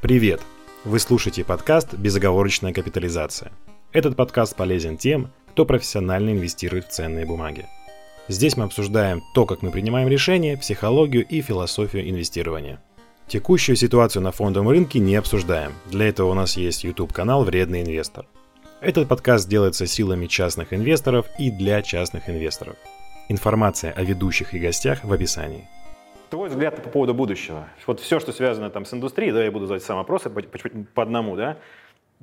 Привет! Вы слушаете подкаст «Безоговорочная капитализация». Этот подкаст полезен тем, кто профессионально инвестирует в ценные бумаги. Здесь мы обсуждаем то, как мы принимаем решения, психологию и философию инвестирования. Текущую ситуацию на фондовом рынке не обсуждаем. Для этого у нас есть YouTube-канал «Вредный инвестор». Этот подкаст делается силами частных инвесторов и для частных инвесторов. Информация о ведущих и гостях в описании. Твой взгляд по поводу будущего. Вот все, что связано там с индустрией, да, я буду задать сам вопросы по, по, по одному, да.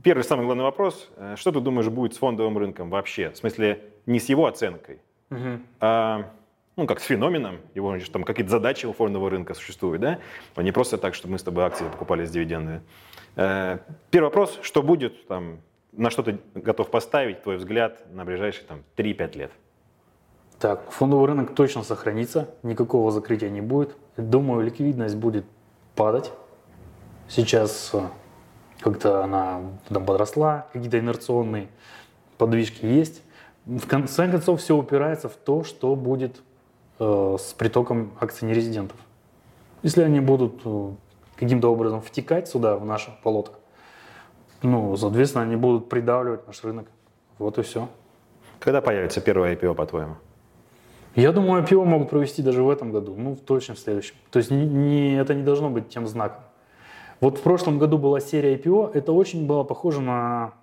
Первый, самый главный вопрос. Э, что ты думаешь будет с фондовым рынком вообще? В смысле, не с его оценкой, угу. а ну, как с феноменом, его там какие-то задачи у фондового рынка существуют, да? А не просто так, чтобы мы с тобой акции покупали с дивидендами. Э, первый вопрос, что будет там, на что ты готов поставить, твой взгляд на ближайшие там 3-5 лет? Так, фондовый рынок точно сохранится, никакого закрытия не будет. Думаю, ликвидность будет падать. Сейчас э, как-то она там подросла, какие-то инерционные подвижки есть. В конце концов, все упирается в то, что будет э, с притоком акций нерезидентов. Если они будут э, каким-то образом втекать сюда, в наше болото, ну, соответственно, они будут придавливать наш рынок. Вот и все. Когда появится первое IPO, по-твоему? Я думаю, IPO могут провести даже в этом году, ну, точно в следующем. То есть не, не, это не должно быть тем знаком. Вот в прошлом году была серия IPO, это очень было похоже на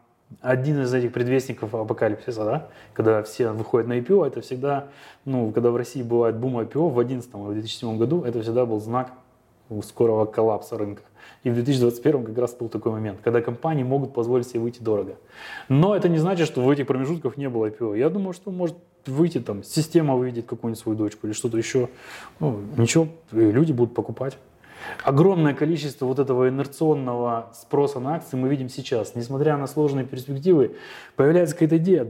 один из этих предвестников апокалипсиса, да? Когда все выходят на IPO, это всегда, ну, когда в России бывает бум IPO в 2011 или 2007 году, это всегда был знак скорого коллапса рынка. И в 2021 как раз был такой момент, когда компании могут позволить себе выйти дорого. Но это не значит, что в этих промежутках не было IPO. Я думаю, что может выйти там, система выведет какую-нибудь свою дочку или что-то еще. Ну, ничего, люди будут покупать. Огромное количество вот этого инерционного спроса на акции мы видим сейчас. Несмотря на сложные перспективы, появляется какая-то идея,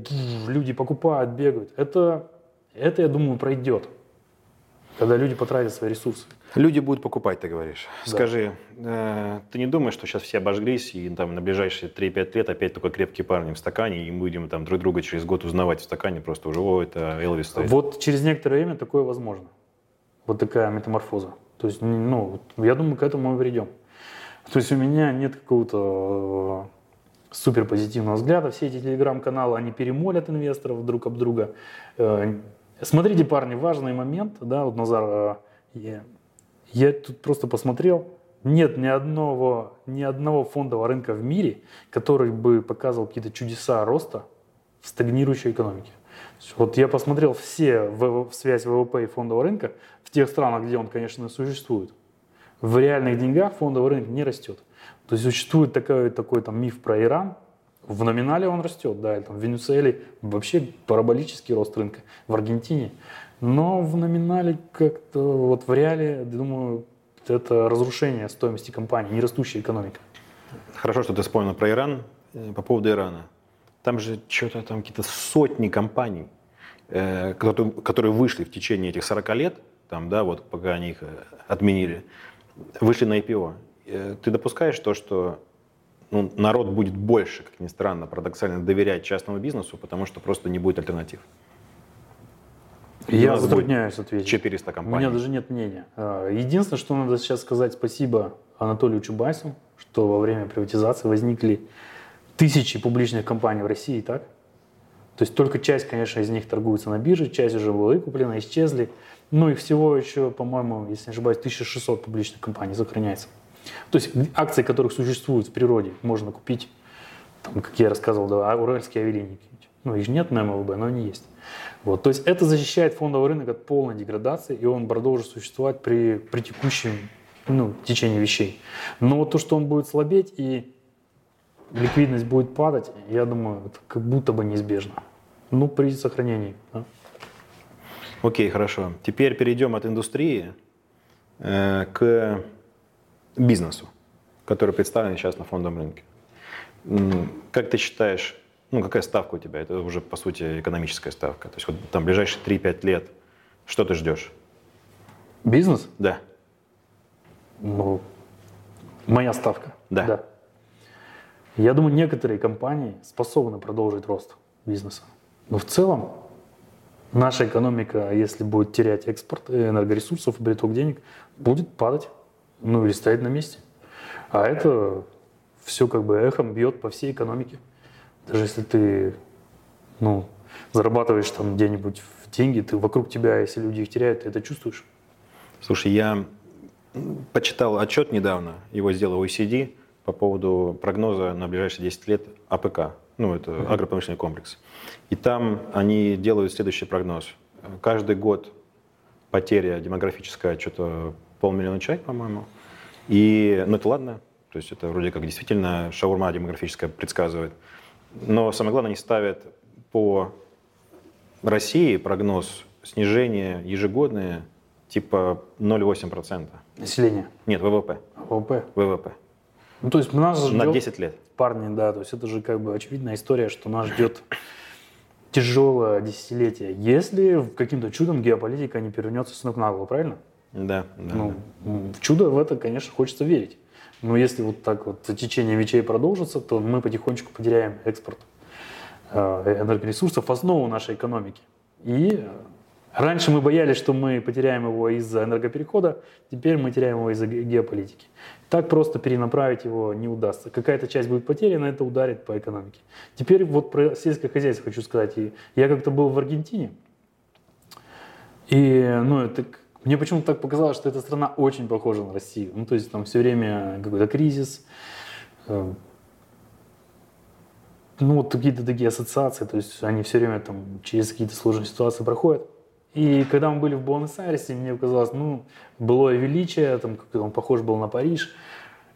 люди покупают, бегают. Это, это я думаю, пройдет, когда люди потратят свои ресурсы. Люди будут покупать, ты говоришь. Да. Скажи, э, ты не думаешь, что сейчас все обожглись, и там на ближайшие 3-5 лет опять такой крепкий парень в стакане, и мы будем там друг друга через год узнавать в стакане просто уже, о, это Элвис стоит. Вот через некоторое время такое возможно. Вот такая метаморфоза. То есть, ну, я думаю, к этому мы придем. То есть у меня нет какого-то э, супер позитивного взгляда. Все эти телеграм-каналы, они перемолят инвесторов друг об друга. Смотрите, парни, важный момент, да, вот Назар, э, я тут просто посмотрел, нет ни одного, ни одного фондового рынка в мире, который бы показывал какие-то чудеса роста в стагнирующей экономике. Вот я посмотрел все в связь ВВП и фондового рынка в тех странах, где он, конечно, существует. В реальных деньгах фондовый рынок не растет. То есть существует такой, такой там миф про Иран, в номинале он растет, да, там в Венесуэле вообще параболический рост рынка, в Аргентине. Но в номинале как-то, вот в реале, думаю, это разрушение стоимости компании, не растущая экономика. Хорошо, что ты вспомнил про Иран. Э, по поводу Ирана. Там же что-то там какие-то сотни компаний, э, которые, которые вышли в течение этих 40 лет, там, да, вот пока они их э, отменили, вышли на IPO. Ты допускаешь то, что ну, народ будет больше, как ни странно, парадоксально доверять частному бизнесу, потому что просто не будет альтернатив? Я затрудняюсь ответить. 400 компаний. У меня даже нет мнения. А, единственное, что надо сейчас сказать спасибо Анатолию Чубайсу, что во время приватизации возникли тысячи публичных компаний в России, так? То есть только часть, конечно, из них торгуется на бирже, часть уже была выкуплена, исчезли. Ну и всего еще, по-моему, если не ошибаюсь, 1600 публичных компаний сохраняется. То есть акции, которых существуют в природе, можно купить, там, как я рассказывал, да, уральские авиалинии. Ну, их нет на МЛБ, но они есть. Вот, то есть это защищает фондовый рынок от полной деградации, и он продолжит существовать при, при текущем ну, течении вещей. Но то, что он будет слабеть и ликвидность будет падать, я думаю, это как будто бы неизбежно. Ну, при сохранении. Да? Окей, хорошо. Теперь перейдем от индустрии э, к бизнесу, который представлен сейчас на фондовом рынке. Как ты считаешь, ну, какая ставка у тебя? Это уже, по сути, экономическая ставка. То есть вот там ближайшие 3-5 лет, что ты ждешь? Бизнес? Да. Ну, моя ставка? Да. да. Я думаю, некоторые компании способны продолжить рост бизнеса. Но в целом наша экономика, если будет терять экспорт энергоресурсов приток денег, будет падать, ну или стоять на месте. А это все как бы эхом бьет по всей экономике. Даже если ты ну, зарабатываешь там где-нибудь в деньги, ты вокруг тебя, если люди их теряют, ты это чувствуешь. Слушай, я почитал отчет недавно, его сделал OECD по поводу прогноза на ближайшие 10 лет АПК, ну это mm-hmm. агропромышленный комплекс. И там они делают следующий прогноз. Каждый год потеря демографическая что-то полмиллиона человек, по-моему. И, ну это ладно, то есть это вроде как действительно шаурма демографическая предсказывает. Но самое главное, они ставят по России прогноз снижения ежегодное типа 0,8%. Население? Нет, ВВП. ВВП? ВВП. Ну, то есть нас На 10 лет. Парни, да, то есть это же как бы очевидная история, что нас ждет тяжелое десятилетие, если каким-то чудом геополитика не перевернется с ног на голову, правильно? Да, да. Ну, в чудо в это, конечно, хочется верить. Но если вот так вот течение мечей продолжится, то мы потихонечку потеряем экспорт э, энергоресурсов, основу нашей экономики. И раньше мы боялись, что мы потеряем его из-за энергоперехода, теперь мы теряем его из-за геополитики. Так просто перенаправить его не удастся. Какая-то часть будет потеряна, это ударит по экономике. Теперь вот про сельское хозяйство хочу сказать. Я как-то был в Аргентине, и ну, это мне почему-то так показалось, что эта страна очень похожа на Россию. Ну, то есть там все время какой-то кризис, э, ну, вот какие-то такие ассоциации, то есть они все время там через какие-то сложные ситуации проходят. И когда мы были в Буэнос-Айресе, мне показалось, ну, былое величие, там, как он похож был на Париж.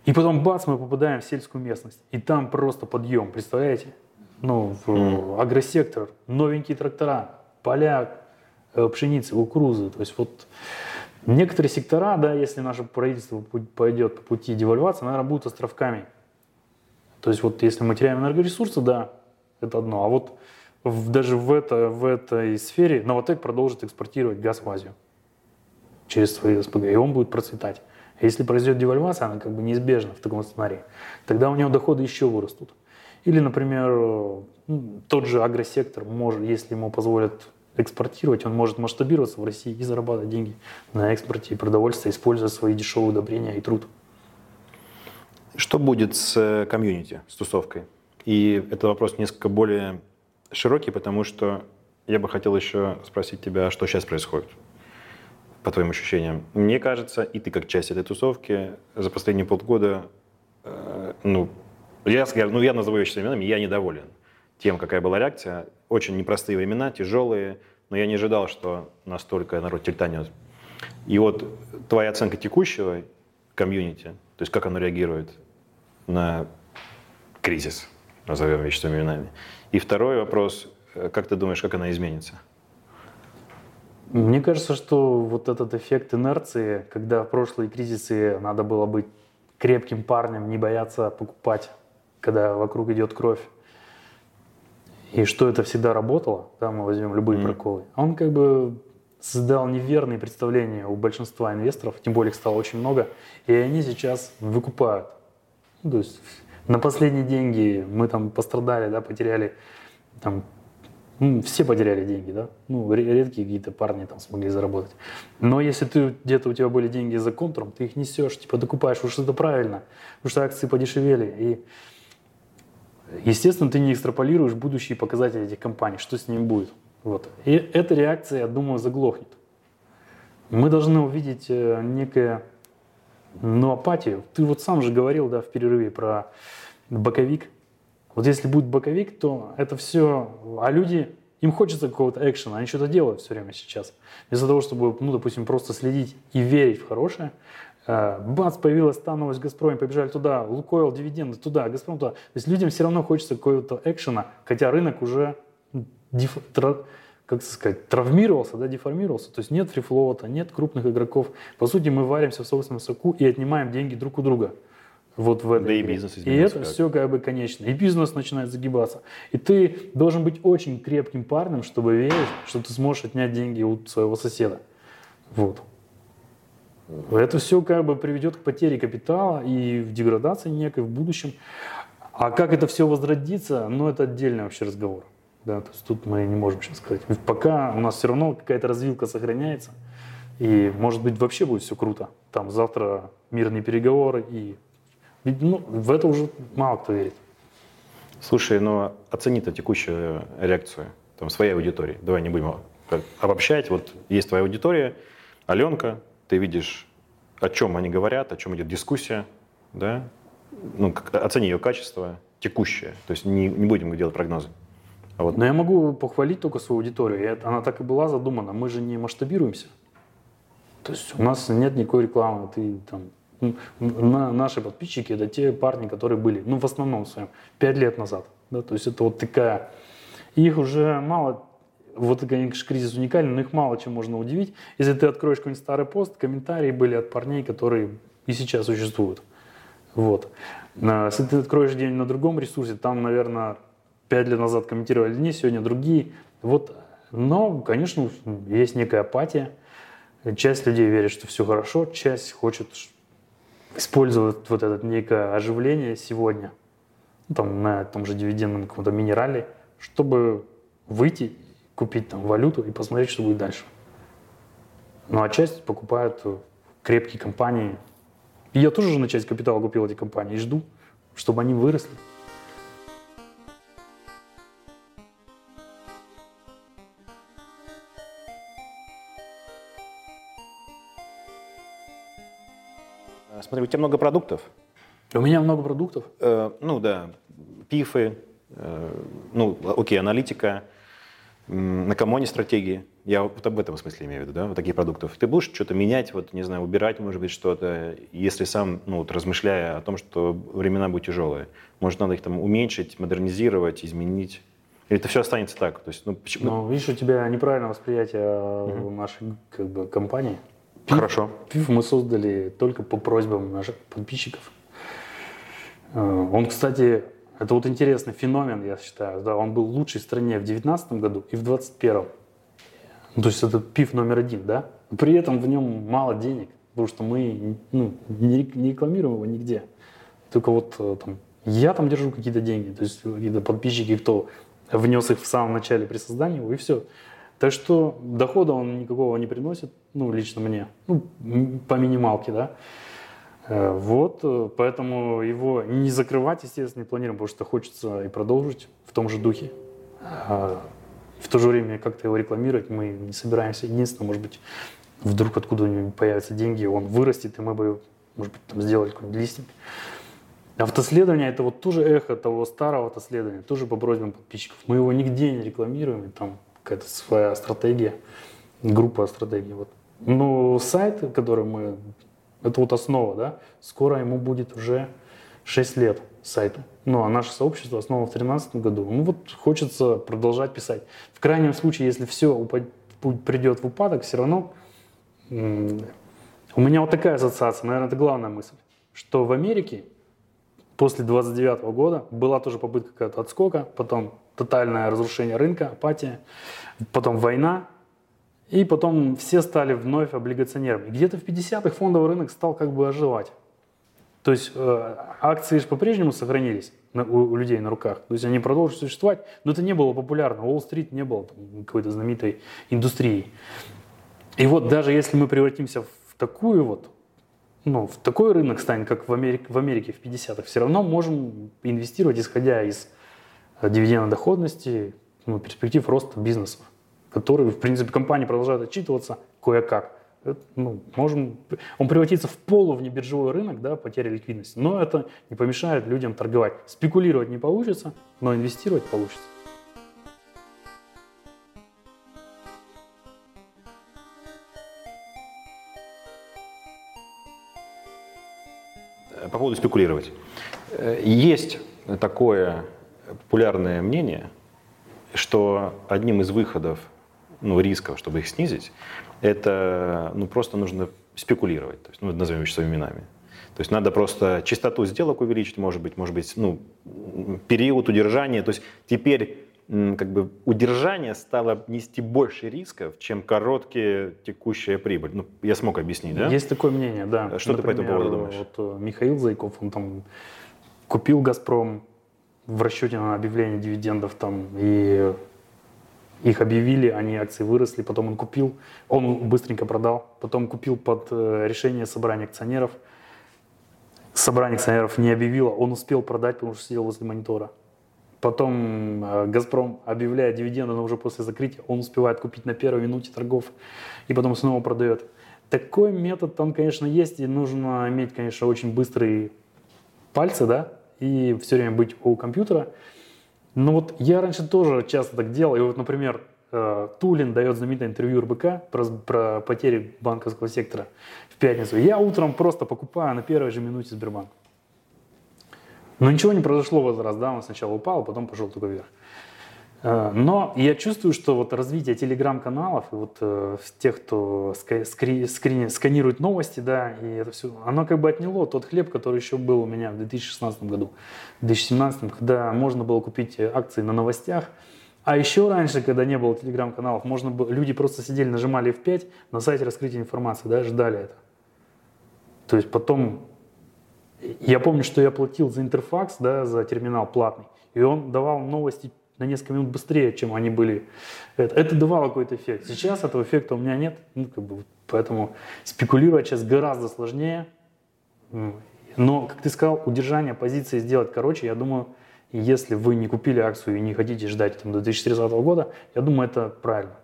И потом, бац, мы попадаем в сельскую местность. И там просто подъем, представляете? Ну, в агросектор, новенькие трактора, поля, пшеницы, кукурузы. То есть вот некоторые сектора, да, если наше правительство пойдет по пути девальвации, наверное, будут островками. То есть вот если мы теряем энергоресурсы, да, это одно. А вот в, даже в, это, в этой сфере Новотек продолжит экспортировать газ в Азию через свои СПГ, и он будет процветать. А если произойдет девальвация, она как бы неизбежна в таком сценарии, тогда у него доходы еще вырастут. Или, например, ну, тот же агросектор может, если ему позволят экспортировать, он может масштабироваться в России и зарабатывать деньги на экспорте и продовольствия, используя свои дешевые удобрения и труд. Что будет с э, комьюнити, с тусовкой? И это вопрос несколько более широкий, потому что я бы хотел еще спросить тебя, что сейчас происходит, по твоим ощущениям. Мне кажется, и ты как часть этой тусовки за последние полгода, э, ну, я, ну, я назову вещи именами, я недоволен тем, какая была реакция. Очень непростые времена, тяжелые, но я не ожидал, что настолько народ тельтанет. И вот твоя оценка текущего комьюнити, то есть как оно реагирует на кризис, назовем вещи своими именами. И второй вопрос, как ты думаешь, как она изменится? Мне кажется, что вот этот эффект инерции, когда в прошлые кризисы надо было быть крепким парнем, не бояться покупать, когда вокруг идет кровь, и что это всегда работало, да, мы возьмем любые mm. проколы, он как бы создал неверные представления у большинства инвесторов, тем более их стало очень много, и они сейчас выкупают. Ну, то есть на последние деньги мы там пострадали, да, потеряли там ну, все потеряли деньги, да? Ну, редкие какие-то парни там смогли заработать. Но если ты где-то у тебя были деньги за контуром, ты их несешь, типа докупаешь, уж это правильно, потому что акции подешевели. И Естественно, ты не экстраполируешь будущие показатели этих компаний, что с ними будет. Вот. И эта реакция, я думаю, заглохнет. Мы должны увидеть э, некое, ну, апатию. Ты вот сам же говорил, да, в перерыве про боковик. Вот если будет боковик, то это все... А люди, им хочется какого-то экшена, они что-то делают все время сейчас. Вместо того, чтобы, ну, допустим, просто следить и верить в хорошее, бац, появилась та новость в «Газпроме», побежали туда, «Лукойл», дивиденды туда, «Газпром» туда. То есть людям все равно хочется какого-то экшена, хотя рынок уже деф... как сказать, травмировался, да, деформировался. То есть нет фрифлоута, нет крупных игроков. По сути, мы варимся в собственном соку и отнимаем деньги друг у друга. Вот в этой да игре. и бизнес И это как. все как бы конечно. И бизнес начинает загибаться. И ты должен быть очень крепким парнем, чтобы верить, что ты сможешь отнять деньги у своего соседа. Вот. Это все как бы приведет к потере капитала и в деградации некой в будущем. А как это все возродится, ну это отдельный вообще разговор. Да, то есть тут мы не можем сейчас сказать. Пока у нас все равно какая-то развилка сохраняется. И может быть вообще будет все круто. Там завтра мирные переговоры и Ну, в это уже мало кто верит. Слушай, но оцени-то текущую реакцию там, своей аудитории. Давай не будем обобщать. Вот есть твоя аудитория, Аленка, ты видишь, о чем они говорят, о чем идет дискуссия, да? Ну, оцени ее качество текущее. То есть не, не будем делать прогнозы. А вот. Но я могу похвалить только свою аудиторию. Она так и была задумана. Мы же не масштабируемся. То есть у нас нет никакой рекламы. Ты там на, наши подписчики это те парни, которые были, ну, в основном своем, пять лет назад. Да? То есть это вот такая... Их уже мало... Вот, конечно, кризис уникальный, но их мало чем можно удивить. Если ты откроешь какой-нибудь старый пост, комментарии были от парней, которые и сейчас существуют. Вот. А если ты откроешь день на другом ресурсе, там, наверное, пять лет назад комментировали одни, сегодня другие. Вот. Но, конечно, есть некая апатия. Часть людей верит, что все хорошо, часть хочет использовать вот это некое оживление сегодня, там, на том же дивидендном каком-то минерале, чтобы выйти, купить там валюту и посмотреть, что будет дальше. Ну а часть покупают крепкие компании. И я тоже на часть капитала купил эти компании и жду, чтобы они выросли. Смотри, у тебя много продуктов. У меня много продуктов? Э, ну да, пифы, э, ну окей, аналитика, на комоне стратегии. Я вот об этом смысле имею в виду, да, вот таких продуктов. Ты будешь что-то менять, вот, не знаю, убирать, может быть, что-то, если сам, ну, вот, размышляя о том, что времена будут тяжелые. Может, надо их там уменьшить, модернизировать, изменить? Или это все останется так? То есть, ну, почему? Ну, видишь, у тебя неправильное восприятие угу. нашей как бы, компании. Пив, Хорошо. Пив мы создали только по просьбам наших подписчиков. Э, он, кстати, это вот интересный феномен, я считаю. Да, он был в лучшей стране в 2019 году и в 2021. Ну, то есть это пив номер один, да? При этом в нем мало денег, потому что мы ну, не, не рекламируем его нигде. Только вот э, там, я там держу какие-то деньги, то есть какие-то подписчики, кто внес их в самом начале при создании его, и все. Так что дохода он никакого не приносит, ну, лично мне, ну, по минималке, да. Э, вот, э, поэтому его не закрывать, естественно, не планируем, потому что хочется и продолжить в том же духе. А в то же время как-то его рекламировать мы не собираемся. Единственное, может быть, вдруг откуда-нибудь появятся деньги, он вырастет, и мы бы, может быть, там сделали какой-нибудь листинг. Автоследование – это вот тоже эхо того старого автоследования, тоже по просьбам подписчиков. Мы его нигде не рекламируем, там какая-то своя стратегия, группа стратегий. Вот. Но сайт, который мы, это вот основа, да, скоро ему будет уже 6 лет сайту. Ну, а наше сообщество основано в 2013 году. Ну, вот хочется продолжать писать. В крайнем случае, если все придет в упадок, все равно у меня вот такая ассоциация, наверное, это главная мысль, что в Америке после 29 года была тоже попытка какая-то отскока, потом тотальное разрушение рынка, апатия, потом война, и потом все стали вновь облигационерами. Где-то в 50-х фондовый рынок стал как бы оживать. То есть э, акции же по-прежнему сохранились на, у, у людей на руках. То есть они продолжили существовать, но это не было популярно. Уолл-стрит не было какой-то знаменитой индустрией. И вот даже если мы превратимся в такую вот, ну, в такой рынок станет, как в Америке, в Америке в 50-х, все равно можем инвестировать, исходя из дивидендной доходности, ну, перспектив роста бизнеса, который, в принципе, компании продолжают отчитываться кое-как. Это, ну, можем, он превратится в полувнебиржевой рынок, да, потеря ликвидности, но это не помешает людям торговать. Спекулировать не получится, но инвестировать получится. По поводу спекулировать. Э, есть такое популярное мнение, что одним из выходов ну, рисков, чтобы их снизить, это ну, просто нужно спекулировать, то есть, ну, назовем вещи своими именами. То есть надо просто частоту сделок увеличить, может быть, может быть, ну, период удержания. То есть теперь как бы удержание стало нести больше рисков, чем короткие текущая прибыль. Ну, я смог объяснить, да? Есть такое мнение, да. Что Например, ты по этому поводу думаешь? Вот э, Михаил Зайков, он там купил «Газпром», в расчете на объявление дивидендов там и их объявили, они акции выросли, потом он купил, он быстренько продал, потом купил под э, решение собрания акционеров. собрание акционеров не объявило, он успел продать, потому что сидел возле монитора. Потом э, «Газпром» объявляет дивиденды, но уже после закрытия он успевает купить на первой минуте торгов и потом снова продает. Такой метод, он, конечно, есть, и нужно иметь, конечно, очень быстрые пальцы, да, и все время быть у компьютера. Но вот я раньше тоже часто так делал. И вот, например, э, Тулин дает знаменитое интервью РБК про, про потери банковского сектора в пятницу. Я утром просто покупаю на первой же минуте Сбербанк. Но ничего не произошло в этот раз, да, он сначала упал, а потом пошел только вверх. Э, но я чувствую, что вот развитие телеграм-каналов и вот э, тех, кто скри, сканирует новости, да, и это все, оно как бы отняло тот хлеб, который еще был у меня в 2016 году, в 2017, когда можно было купить акции на новостях, а еще раньше, когда не было телеграм-каналов, можно было, люди просто сидели, нажимали F5 на сайте раскрытия информации, да, ждали это. То есть потом, я помню, что я платил за интерфакс, да, за терминал платный, и он давал новости на несколько минут быстрее, чем они были. Это, это давало какой-то эффект. Сейчас этого эффекта у меня нет, ну, как бы, поэтому спекулировать сейчас гораздо сложнее. Но, как ты сказал, удержание позиции сделать короче, я думаю, если вы не купили акцию и не хотите ждать там, до 2030 года, я думаю, это правильно.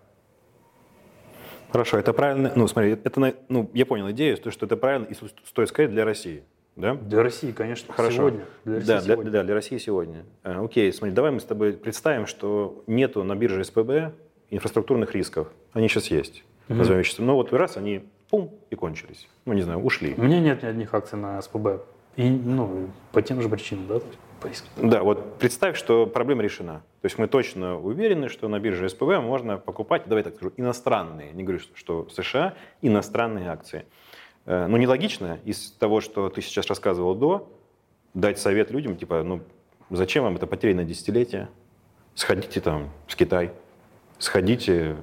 Хорошо, это правильно. Ну, смотри, это, ну, я понял идею, то, что это правильно и стоит сказать для России. Да? Для России, конечно, Хорошо. сегодня. Для России да, сегодня. Для, да, для России сегодня. А, окей, смотри, давай мы с тобой представим, что нету на бирже СПБ инфраструктурных рисков. Они сейчас есть. Угу. Назовем вещества. Но вот раз они пум и кончились. Ну, не знаю, ушли. У меня нет ни одних акций на СПБ. И, ну, по тем же причинам, да? Да, вот представь, что проблема решена. То есть мы точно уверены, что на бирже СПБ можно покупать, давай так скажу, иностранные, не говорю, что США, иностранные акции. Э, ну, нелогично из того, что ты сейчас рассказывал до, дать совет людям, типа, ну, зачем вам это потерянное десятилетие? Сходите там в Китай, сходите,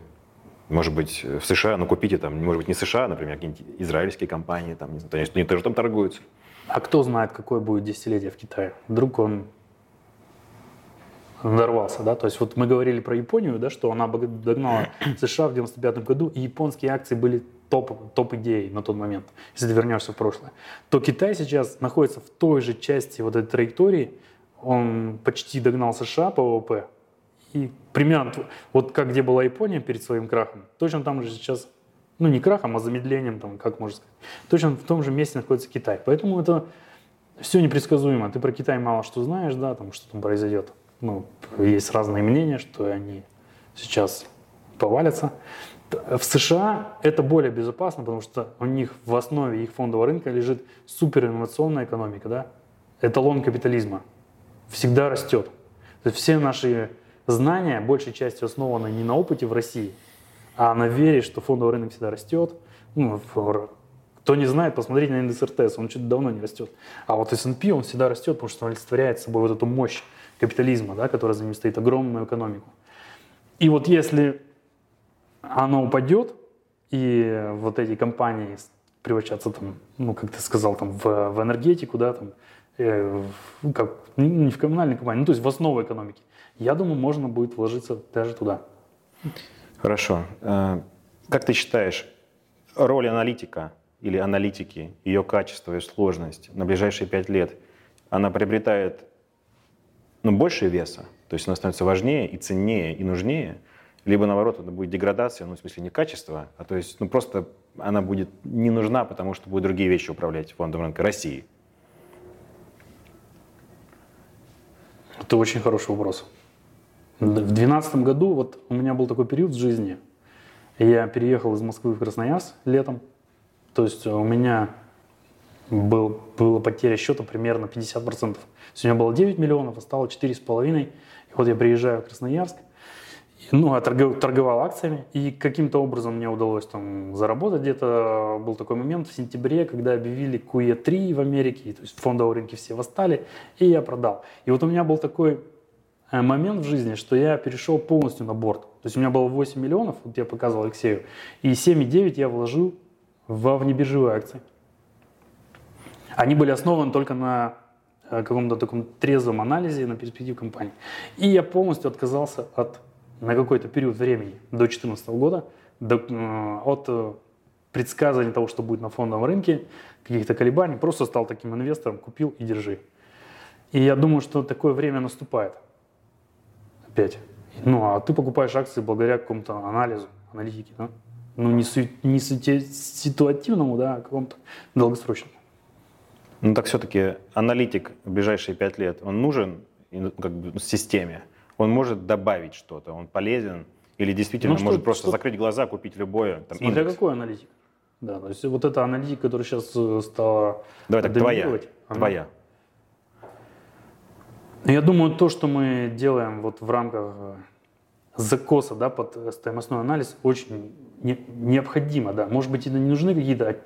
может быть, в США, но купите там, может быть, не США, например, какие-нибудь израильские компании, там, не знаю, они тоже там торгуются. А кто знает, какое будет десятилетие в Китае? Вдруг он надорвался, да? То есть вот мы говорили про Японию, да, что она догнала США в 95 году, и японские акции были топ, топ идей на тот момент, если ты вернешься в прошлое, то Китай сейчас находится в той же части вот этой траектории, он почти догнал США по ВВП, и примерно вот как где была Япония перед своим крахом, точно там же сейчас, ну не крахом, а замедлением, там, как можно сказать, точно в том же месте находится Китай. Поэтому это все непредсказуемо. Ты про Китай мало что знаешь, да, там что там произойдет. Ну, есть разные мнения, что они сейчас повалятся. В США это более безопасно, потому что у них в основе их фондового рынка лежит суперинновационная экономика, да? эталон капитализма. Всегда растет. То есть все наши знания большей частью основаны не на опыте в России, а на вере, что фондовый рынок всегда растет. Ну, кто не знает, посмотрите на индекс РТС, он что-то давно не растет. А вот S&P, он всегда растет, потому что он олицетворяет собой вот эту мощь капитализма, да, которая за ним стоит, огромную экономику. И вот если оно упадет, и вот эти компании превращаться там, ну, как ты сказал, там, в, в энергетику, да, там, э, как, не в коммунальной компании, ну, то есть в основу экономики. Я думаю, можно будет вложиться даже туда. Хорошо. Э, как ты считаешь, роль аналитика или аналитики, ее качество и сложность на ближайшие пять лет, она приобретает ну, больше веса? То есть она становится важнее и ценнее и нужнее – либо наоборот это будет деградация, ну в смысле не качество, а то есть ну просто она будет не нужна, потому что будут другие вещи управлять фондом рынка России. Это очень хороший вопрос. В 2012 году вот у меня был такой период в жизни. Я переехал из Москвы в Красноярск летом. То есть у меня был, была потеря счета примерно 50%. То есть у меня было 9 миллионов, а стало 4,5. И вот я приезжаю в Красноярск – ну, я торговал акциями, и каким-то образом мне удалось там заработать. Где-то был такой момент в сентябре, когда объявили QE3 в Америке, то есть фондовые рынки все восстали, и я продал. И вот у меня был такой э, момент в жизни, что я перешел полностью на борт. То есть у меня было 8 миллионов, вот я показывал Алексею, и 7,9 я вложил во внебиржевые акции. Они были основаны только на э, каком-то таком трезвом анализе на перспективу компании. И я полностью отказался от на какой-то период времени, до 2014 года, до, э, от э, предсказывания того, что будет на фондовом рынке, каких-то колебаний, просто стал таким инвестором, купил и держи. И я думаю, что такое время наступает. Опять. Ну, а ты покупаешь акции благодаря какому-то анализу, аналитике, да? Ну, не, су- не су- ситуативному, да, а какому-то долгосрочному. Ну так все-таки аналитик в ближайшие пять лет, он нужен ну, как бы, системе? Он может добавить что-то, он полезен? Или действительно Ну, что- может просто что- закрыть глаза, купить любое там, Смотря индекс? какой аналитик. Да, то есть вот эта аналитика, которая сейчас э, стала Давай так, твоя. она- Твоя. Я думаю, то, что мы делаем вот в рамках э, закоса да, под стоимостной анализ, очень не- необходимо. Да. Может быть, и не нужны какие-то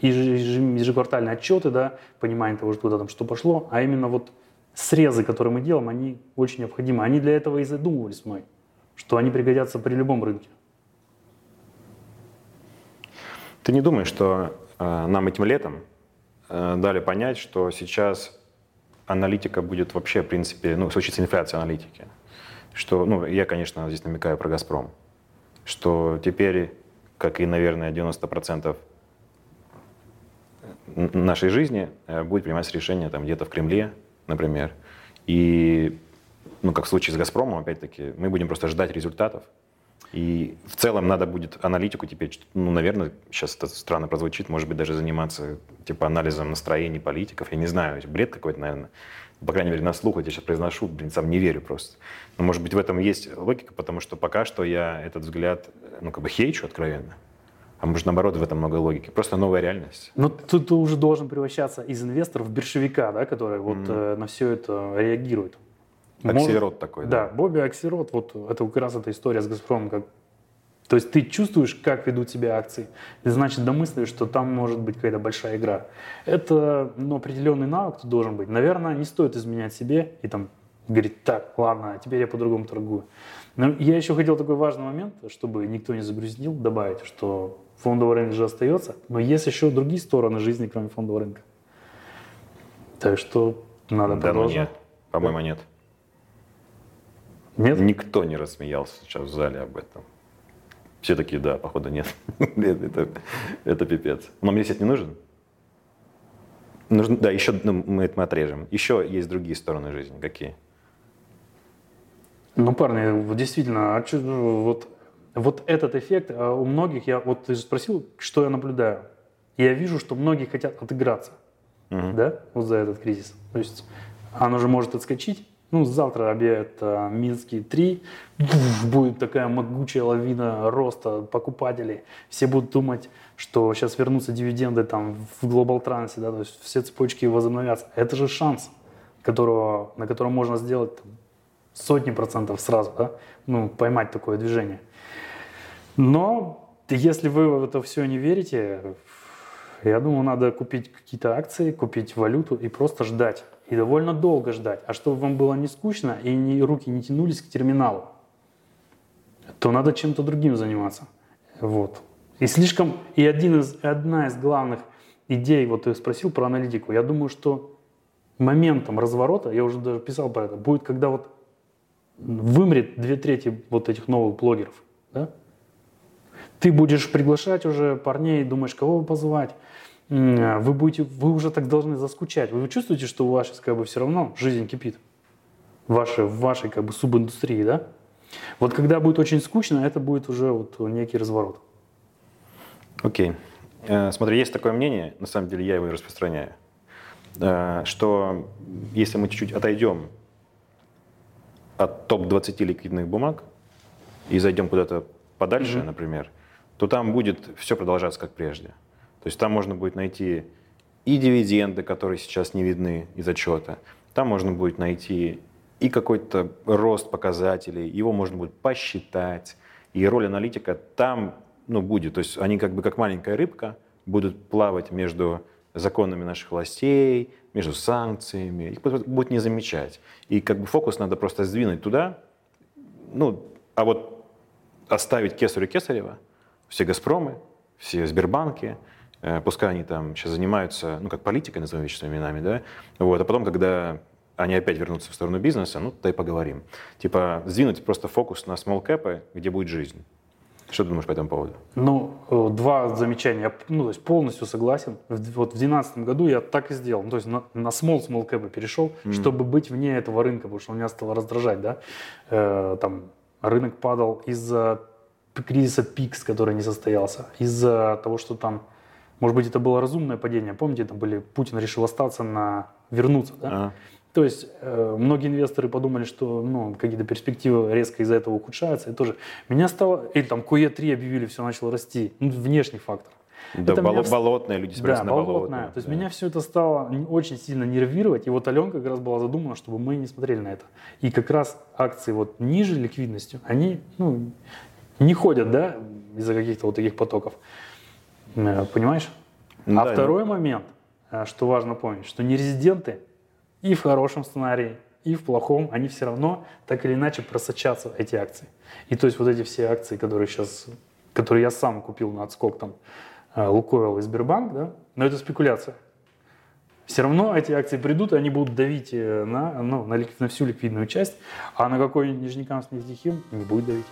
ежеквартальные отчеты, да, понимание того, что там что пошло, а именно вот срезы, которые мы делаем, они очень необходимы. Они для этого и задумывались мной, что они пригодятся при любом рынке. Ты не думаешь, что э, нам этим летом э, дали понять, что сейчас аналитика будет вообще, в принципе, ну, случится инфляция аналитики? Что, ну, я, конечно, здесь намекаю про «Газпром», что теперь, как и, наверное, 90% н- нашей жизни э, будет приниматься решение там где-то в Кремле, например. И, ну, как в случае с «Газпромом», опять-таки, мы будем просто ждать результатов, и в целом надо будет аналитику теперь, ну, наверное, сейчас это странно прозвучит, может быть, даже заниматься типа анализом настроений политиков. Я не знаю, бред какой-то, наверное. По крайней мере, на слух я сейчас произношу, блин, сам не верю просто. Но, может быть, в этом есть логика, потому что пока что я этот взгляд, ну, как бы хейчу откровенно. А может, наоборот, в этом много логики. Просто новая реальность. Но тут ты уже должен превращаться из инвестора в биржевика, да, который вот э, на все это реагирует. Может- Оксирот такой, Да, да. Бобби Оксирот, вот это как раз эта история с Газпромом. Как... То есть ты чувствуешь, как ведут себя акции, и значит домысливаешь, что там может быть какая-то большая игра. Это ну, определенный навык тут должен быть. Наверное, не стоит изменять себе и там говорить, так, ладно, а теперь я по-другому торгую. Но я еще хотел такой важный момент, чтобы никто не загрязнил, добавить, что фондовый рынок же остается, но есть еще другие стороны жизни, кроме фондового рынка. Так что надо Да, ну продолжать. нет. По-моему, нет. Нет? Никто не рассмеялся сейчас в зале об этом. Все такие, да, походу нет. Это, это пипец. Но мне сеть не нужен. Нужен, да, еще ну, мы это мы отрежем. Еще есть другие стороны жизни. Какие? Ну, парни, действительно, а чё, ну, вот, вот этот эффект а у многих, я вот ты спросил, что я наблюдаю. Я вижу, что многие хотят отыграться, Мгм. да, вот за этот кризис. То есть оно же может отскочить. Ну, завтра объявят а, Минские 3, будет такая могучая лавина роста покупателей. Все будут думать, что сейчас вернутся дивиденды там в Global Трансе, да, то есть все цепочки возобновятся. Это же шанс, которого, на котором можно сделать там, сотни процентов сразу, да, ну, поймать такое движение. Но если вы в это все не верите, я думаю, надо купить какие-то акции, купить валюту и просто ждать. И довольно долго ждать. А чтобы вам было не скучно и не, руки не тянулись к терминалу, то надо чем-то другим заниматься. Вот. И слишком, и один из, одна из главных идей, вот ты спросил про аналитику, я думаю, что моментом разворота, я уже даже писал про это, будет, когда вот вымрет две трети вот этих новых блогеров. Да? Ты будешь приглашать уже парней, думаешь, кого позвать. Вы, будете, вы уже так должны заскучать. Вы чувствуете, что у вас сейчас как бы все равно жизнь кипит? В вашей, в вашей как бы субиндустрии, да? Вот когда будет очень скучно, это будет уже вот некий разворот. Окей. Э, Смотри, есть такое мнение, на самом деле я его и распространяю, э, что если мы чуть-чуть отойдем от топ-20 ликвидных бумаг и зайдем куда-то подальше, Мгм. например, то там будет все продолжаться как прежде. То есть там можно будет найти и дивиденды, которые сейчас не видны из отчета, там можно будет найти и какой-то рост показателей, его можно будет посчитать, и роль аналитика там ну, будет. То есть они как бы как маленькая рыбка будут плавать между законами наших властей, между санкциями, их будут не замечать. И как бы фокус надо просто сдвинуть туда, ну, а вот оставить кесарю Кесарева, все «Газпромы», все Сбербанки, э, пускай они там сейчас занимаются, ну, как политикой, назовем вещи своими именами, да, вот, а потом, когда они опять вернутся в сторону бизнеса, ну, тогда и поговорим. Типа, сдвинуть просто фокус на small cap, где будет жизнь. Что ты думаешь по этому поводу? Ну, э, два замечания. Ну, то есть полностью согласен. Вот в 2012 году я так и сделал. Ну, то есть на, на small small cap перешел, чтобы быть вне этого рынка, потому что он меня стал раздражать, да. Э, там рынок падал из-за кризиса PIX, который не состоялся, из-за того, что там, может быть, это было разумное падение. Помните, там были, Путин решил остаться на вернуться, да? А, То есть э, многие инвесторы подумали, что ну, какие-то перспективы резко из-за этого ухудшаются. И тоже меня стало... Или там QE3 объявили, все начало расти. Ну, внешний фактор. Да, Это боло- меня болотное, люди Да, собираются на болотная. болотное. То есть да. меня все это стало очень сильно нервировать. И вот Аленка как раз была задумана, чтобы мы не смотрели на это. И как раз акции вот ниже ликвидностью, они ну, не ходят, да, из-за каких-то вот таких потоков. Э, Понимаешь? Ну а да, второй момент, э, что важно помнить, что нерезиденты и в хорошем сценарии, и в плохом, они все равно так или иначе просочатся эти акции. И то есть вот эти все акции, которые сейчас, которые я сам купил на отскок, там, э, Лукойл и Сбербанк, да, но это спекуляция. Все равно эти акции придут, и они будут давить на, ну, на, на всю ликвидную часть, а на какой-нибудь Нижнекамск нефтехим не будет давить.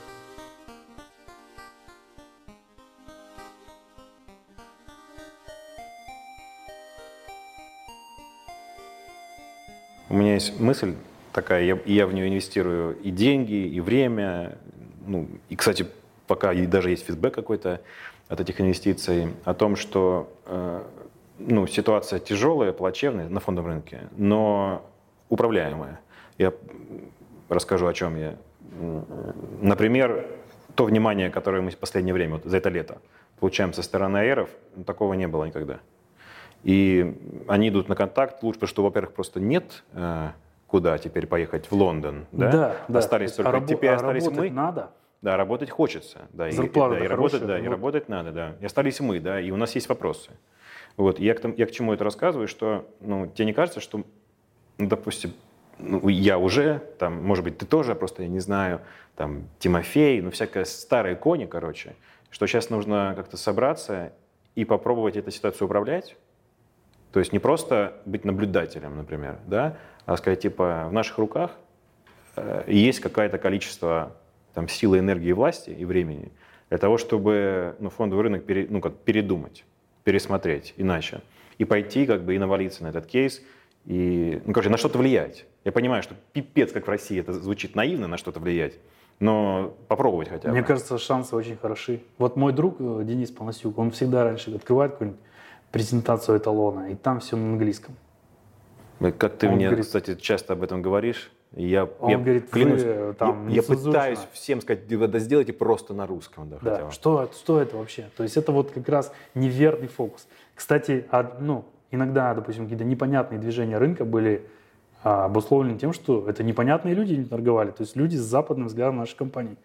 У меня есть мысль такая, я, и я в нее инвестирую и деньги, и время. Ну, и, кстати, пока и даже есть фидбэк какой-то от этих инвестиций о том, что э, ну, ситуация тяжелая, плачевная на фондовом рынке, но управляемая. Я расскажу, о чем я. Например, то внимание, которое мы в последнее время, вот за это лето, получаем со стороны аэров, такого не было никогда. И они идут на контакт лучше, потому что, во-первых, просто нет э, куда теперь поехать в Лондон. Да, да. Остались То есть, только а рабо- теперь а остались мы. надо. Да, работать хочется. Да, и- Зарплата-то да, и, работать, да, и работать надо, да. И остались мы, да, и у нас есть вопросы. Вот, я к, тому- я к чему это рассказываю, что, ну, тебе не кажется, что, ну, допустим, ну, я уже, там, может быть, ты тоже, просто я не знаю, там, Тимофей, ну, всякая старые кони, короче, что сейчас нужно как-то собраться и попробовать эту ситуацию управлять, то есть не просто быть наблюдателем, например, да, а сказать, типа, в наших руках э, есть какое-то количество там, силы, энергии, власти и времени для того, чтобы ну, фондовый рынок пере- ну, как передумать, пересмотреть иначе. И пойти как бы и навалиться на этот кейс, и, ну, короче, на что-то влиять. Я понимаю, что пипец, как в России, это звучит наивно, на что-то влиять, но попробовать хотя бы. Мне кажется, шансы очень хороши. Вот мой друг э, Денис Панасюк, он всегда раньше открывает какую-нибудь презентацию эталона, и там все на английском. Как ты Он мне, говорит- кстати, часто об этом говоришь. Я, Он я говорит, вы, клянусь, э, там, я, я пытаюсь всем сказать, «Да, сделайте просто на русском. Да, Да, бы». что, это- что это вообще? То есть это вот как раз неверный фокус. Кстати, ну, иногда, допустим, какие-то непонятные движения рынка были а, обусловлены тем, что это непонятные люди торговали, то есть люди с западным взглядом нашей компании.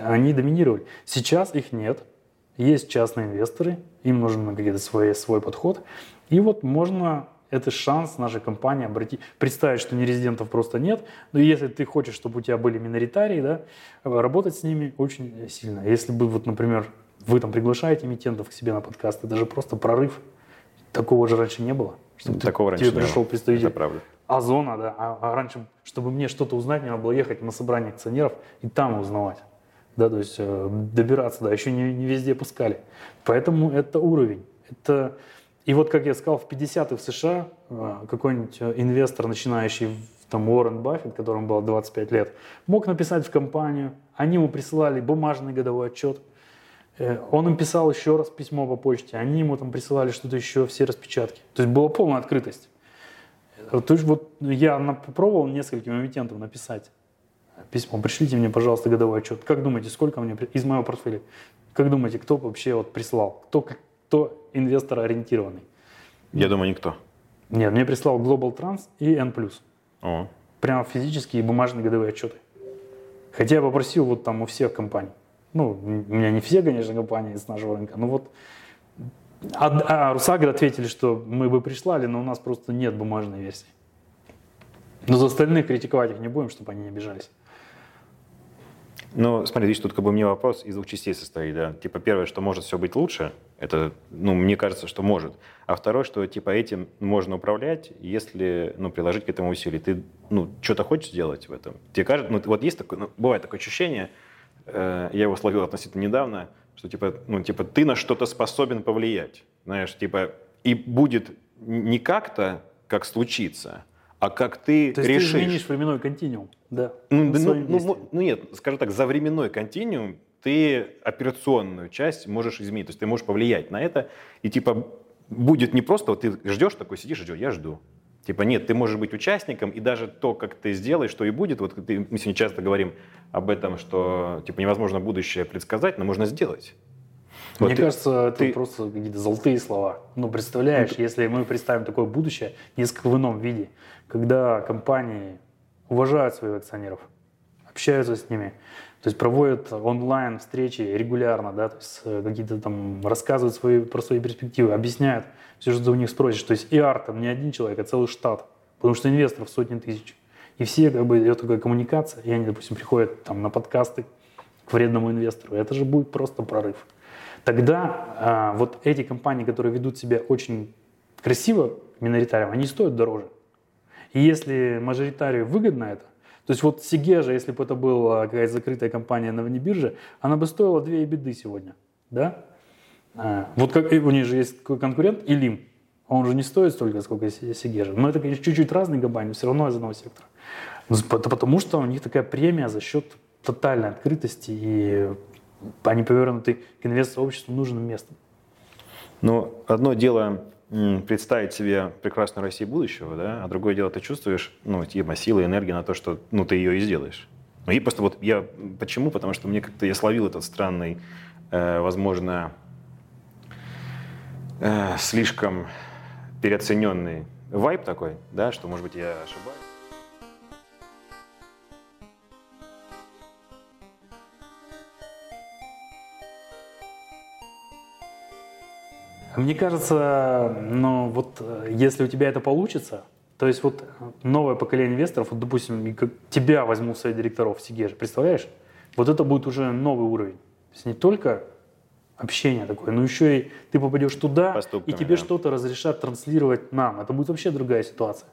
Они доминировали. Сейчас их нет. Есть частные инвесторы, им нужен какой-то свой, свой подход. И вот можно это шанс нашей компании обратить, представить, что нерезидентов просто нет, но если ты хочешь, чтобы у тебя были миноритарии, да, работать с ними очень сильно. Если бы, вот, например, вы там приглашаете эмитентов к себе на подкаст, это же просто прорыв. Такого же раньше не было. Чтобы ты- Такого раньше тебе пришел было. представитель Это правда. Озона, да. А, а раньше, чтобы мне что-то узнать, мне надо было ехать на собрание акционеров и там узнавать. Да, то есть э, добираться, да, еще не, не везде пускали. Поэтому это уровень. Это... И вот, как я сказал, в 50-х в США э, какой-нибудь э, инвестор, начинающий, там Уоррен Баффет, которому было 25 лет, мог написать в компанию, они ему присылали бумажный годовой отчет, Он им писал еще раз письмо по почте, они ему там присылали что-то еще, все распечатки. То есть была полная открытость. То есть вот я попробовал нескольким эмитентам написать письмо, пришлите мне, пожалуйста, годовой отчет. Как думаете, сколько мне из моего портфеля? Как думаете, кто вообще вот прислал? Кто, кто инвестор ориентированный? Я думаю, никто. Нет, мне прислал Global Trans и N+. О. Прямо физические и бумажные годовые отчеты. Хотя я попросил вот там у всех компаний. Ну, у меня не все, конечно, компании с нашего рынка, но вот а, а Русагры ответили, что мы бы прислали, но у нас просто нет бумажной версии. Но за остальных критиковать их не будем, чтобы они не обижались. Ну, смотри, видишь, тут как бы мне вопрос из двух частей состоит, да. Типа, первое, что может все быть лучше, это, ну, мне кажется, что может. А второе, что, типа, этим можно управлять, если, ну, приложить к этому усилий. Ты, ну, что-то хочешь сделать в этом? Тебе кажется, ну, вот есть такое, ну, бывает такое ощущение, э, я его словил относительно недавно, что типа, ну, типа ты на что-то способен повлиять. Знаешь, типа, и будет не как-то, как случится, а как ты То есть решишь. ты изменишь временной континуум, да. Ну, да, ну, ну, ну нет, скажем так, за временной континуум ты операционную часть можешь изменить. То есть ты можешь повлиять на это. И типа будет не просто, вот ты ждешь такой, сидишь ждешь, я жду. Типа нет, ты можешь быть участником, и даже то, как ты сделаешь, что и будет, вот мы сегодня часто говорим об этом, что типа невозможно будущее предсказать, но можно сделать. Вот Мне ты- кажется, это ты- просто какие-то золотые слова. Ну, представляешь, если мы представим такое будущее несколько в ином виде, когда компании уважают своих акционеров, общаются с ними, то есть проводят онлайн встречи регулярно, да, то есть э, какие-то там рассказывают свои, про свои перспективы, объясняют все, что ты у них спросишь. То есть IR там не один человек, а целый штат, потому что инвесторов сотни тысяч. И все, как бы, идет такая коммуникация, и они, допустим, приходят там на подкасты к вредному инвестору. Это же будет просто прорыв. Тогда а, вот эти компании, которые ведут себя очень красиво к миноритариям, они стоят дороже. И если мажоритарию выгодно это, то есть вот Сигежа, если бы это была какая-то закрытая компания на внебирже, она бы стоила 2 беды сегодня. Да? А, вот как, у них же есть конкурент Илим. Он же не стоит столько, сколько Си- Сигежа. Но это, конечно, чуть-чуть разные компании, но все равно из одного сектора. Ну, потому, что у них такая премия за счет тотальной открытости, и они повернуты к инвестор-обществу нужным местом. Ну, одно дело представить себе прекрасную Россию будущего, да, а другое дело ты чувствуешь, ну, типа силы, энергии на то, что, ну, ты ее и сделаешь. Ну, и просто вот я, почему? Потому что мне как-то, я словил этот странный, э, возможно, э, слишком переоцененный вайб такой, да, что, может быть, я ошибаюсь. Мне кажется, ну вот э, если у тебя это получится, то есть вот э, новое поколение инвесторов, вот, допустим, тебя возьмут в совет директоров в Сигеже, представляешь? Вот это будет уже новый уровень. То есть не только общение такое, но еще и ты попадешь туда, Поступками, и тебе да. что-то разрешат транслировать нам. Это будет вообще другая ситуация.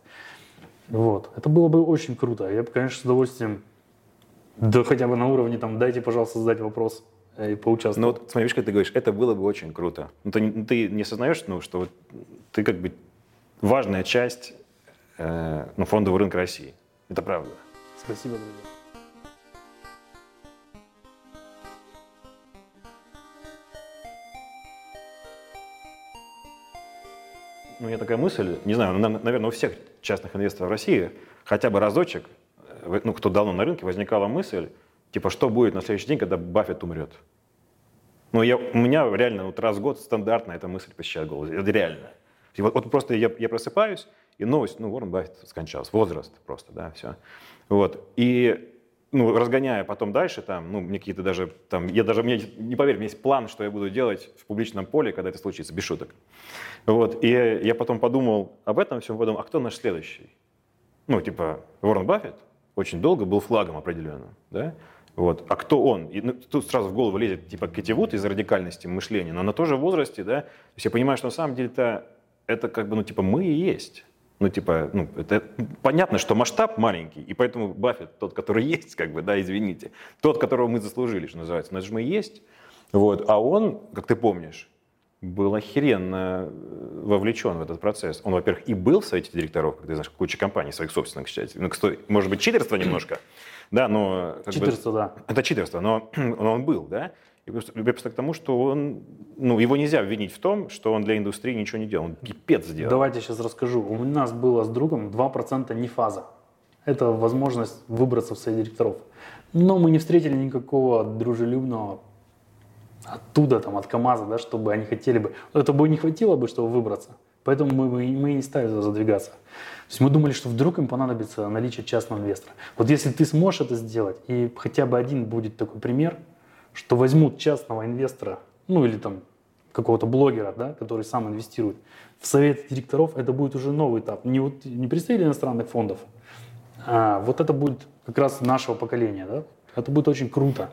Вот. Это было бы очень круто. Я бы, конечно, с удовольствием, да хотя бы на уровне, там, дайте, пожалуйста, задать вопрос и поучаствовать. Ну вот смотри, видишь, как ты говоришь, это было бы очень круто. Ну, ты, не- ты не осознаешь, ну, что вот ты как бы важная часть э, ну, фондового рынка России. Это правда. Спасибо, друзья. Ну, у меня такая мысль, не знаю, ну, на- наверное, у всех частных инвесторов в России хотя бы разочек, э, ну, кто давно на рынке, возникала мысль, типа, что будет на следующий день, когда Баффет умрет? Ну, я, у меня реально вот раз в год стандартно эта мысль посещает голову. Это реально. И вот, просто я, я просыпаюсь, и новость, ну, Уоррен Баффет скончался. Возраст просто, да, все. Вот. И ну, разгоняя потом дальше, там, ну, мне какие-то даже, там, я даже, мне, не поверь, у меня есть план, что я буду делать в публичном поле, когда это случится, без шуток. Вот, и я потом подумал об этом всем, подумал, а кто наш следующий? Ну, типа, Уоррен Баффет очень долго был флагом определенным, да? Вот. А кто он? И ну, тут сразу в голову лезет, типа, Кэти Вуд из радикальности мышления, но она тоже в возрасте, да? То есть я понимаю, что на самом деле-то это как бы, ну, типа, мы и есть. Ну, типа, ну, это понятно, что масштаб маленький, и поэтому Баффет тот, который есть, как бы, да, извините, тот, которого мы заслужили, что называется. Но это же мы и есть. Вот. А он, как ты помнишь, был охеренно э, вовлечен в этот процесс. Он, во-первых, и был в совете директоров, ты знаешь, куча компаний своих собственных, кстати. Ну, кстати, может быть, читерство немножко, да, но... как бы- Читерство, да. это читерство, но, но он был, да? И просто, я просто к тому, что он, ну, его нельзя обвинить в том, что он для индустрии ничего не делал. Он пипец сделал. Давайте сейчас расскажу. У нас было с другом 2% не фаза. Это возможность выбраться в совет директоров. Но мы не встретили никакого дружелюбного оттуда, там, от КАМАЗа, да, чтобы они хотели бы. Это бы не хватило бы, чтобы выбраться. Поэтому мы, мы, и не стали туда задвигаться. То есть мы думали, что вдруг им понадобится наличие частного инвестора. Вот если ты сможешь это сделать, и хотя бы один будет такой пример, что возьмут частного инвестора, ну или там какого-то блогера, да, который сам инвестирует, в совет директоров это будет уже новый этап. Не, вот, не представители иностранных фондов, а вот это будет как раз нашего поколения. Да? Это будет очень круто.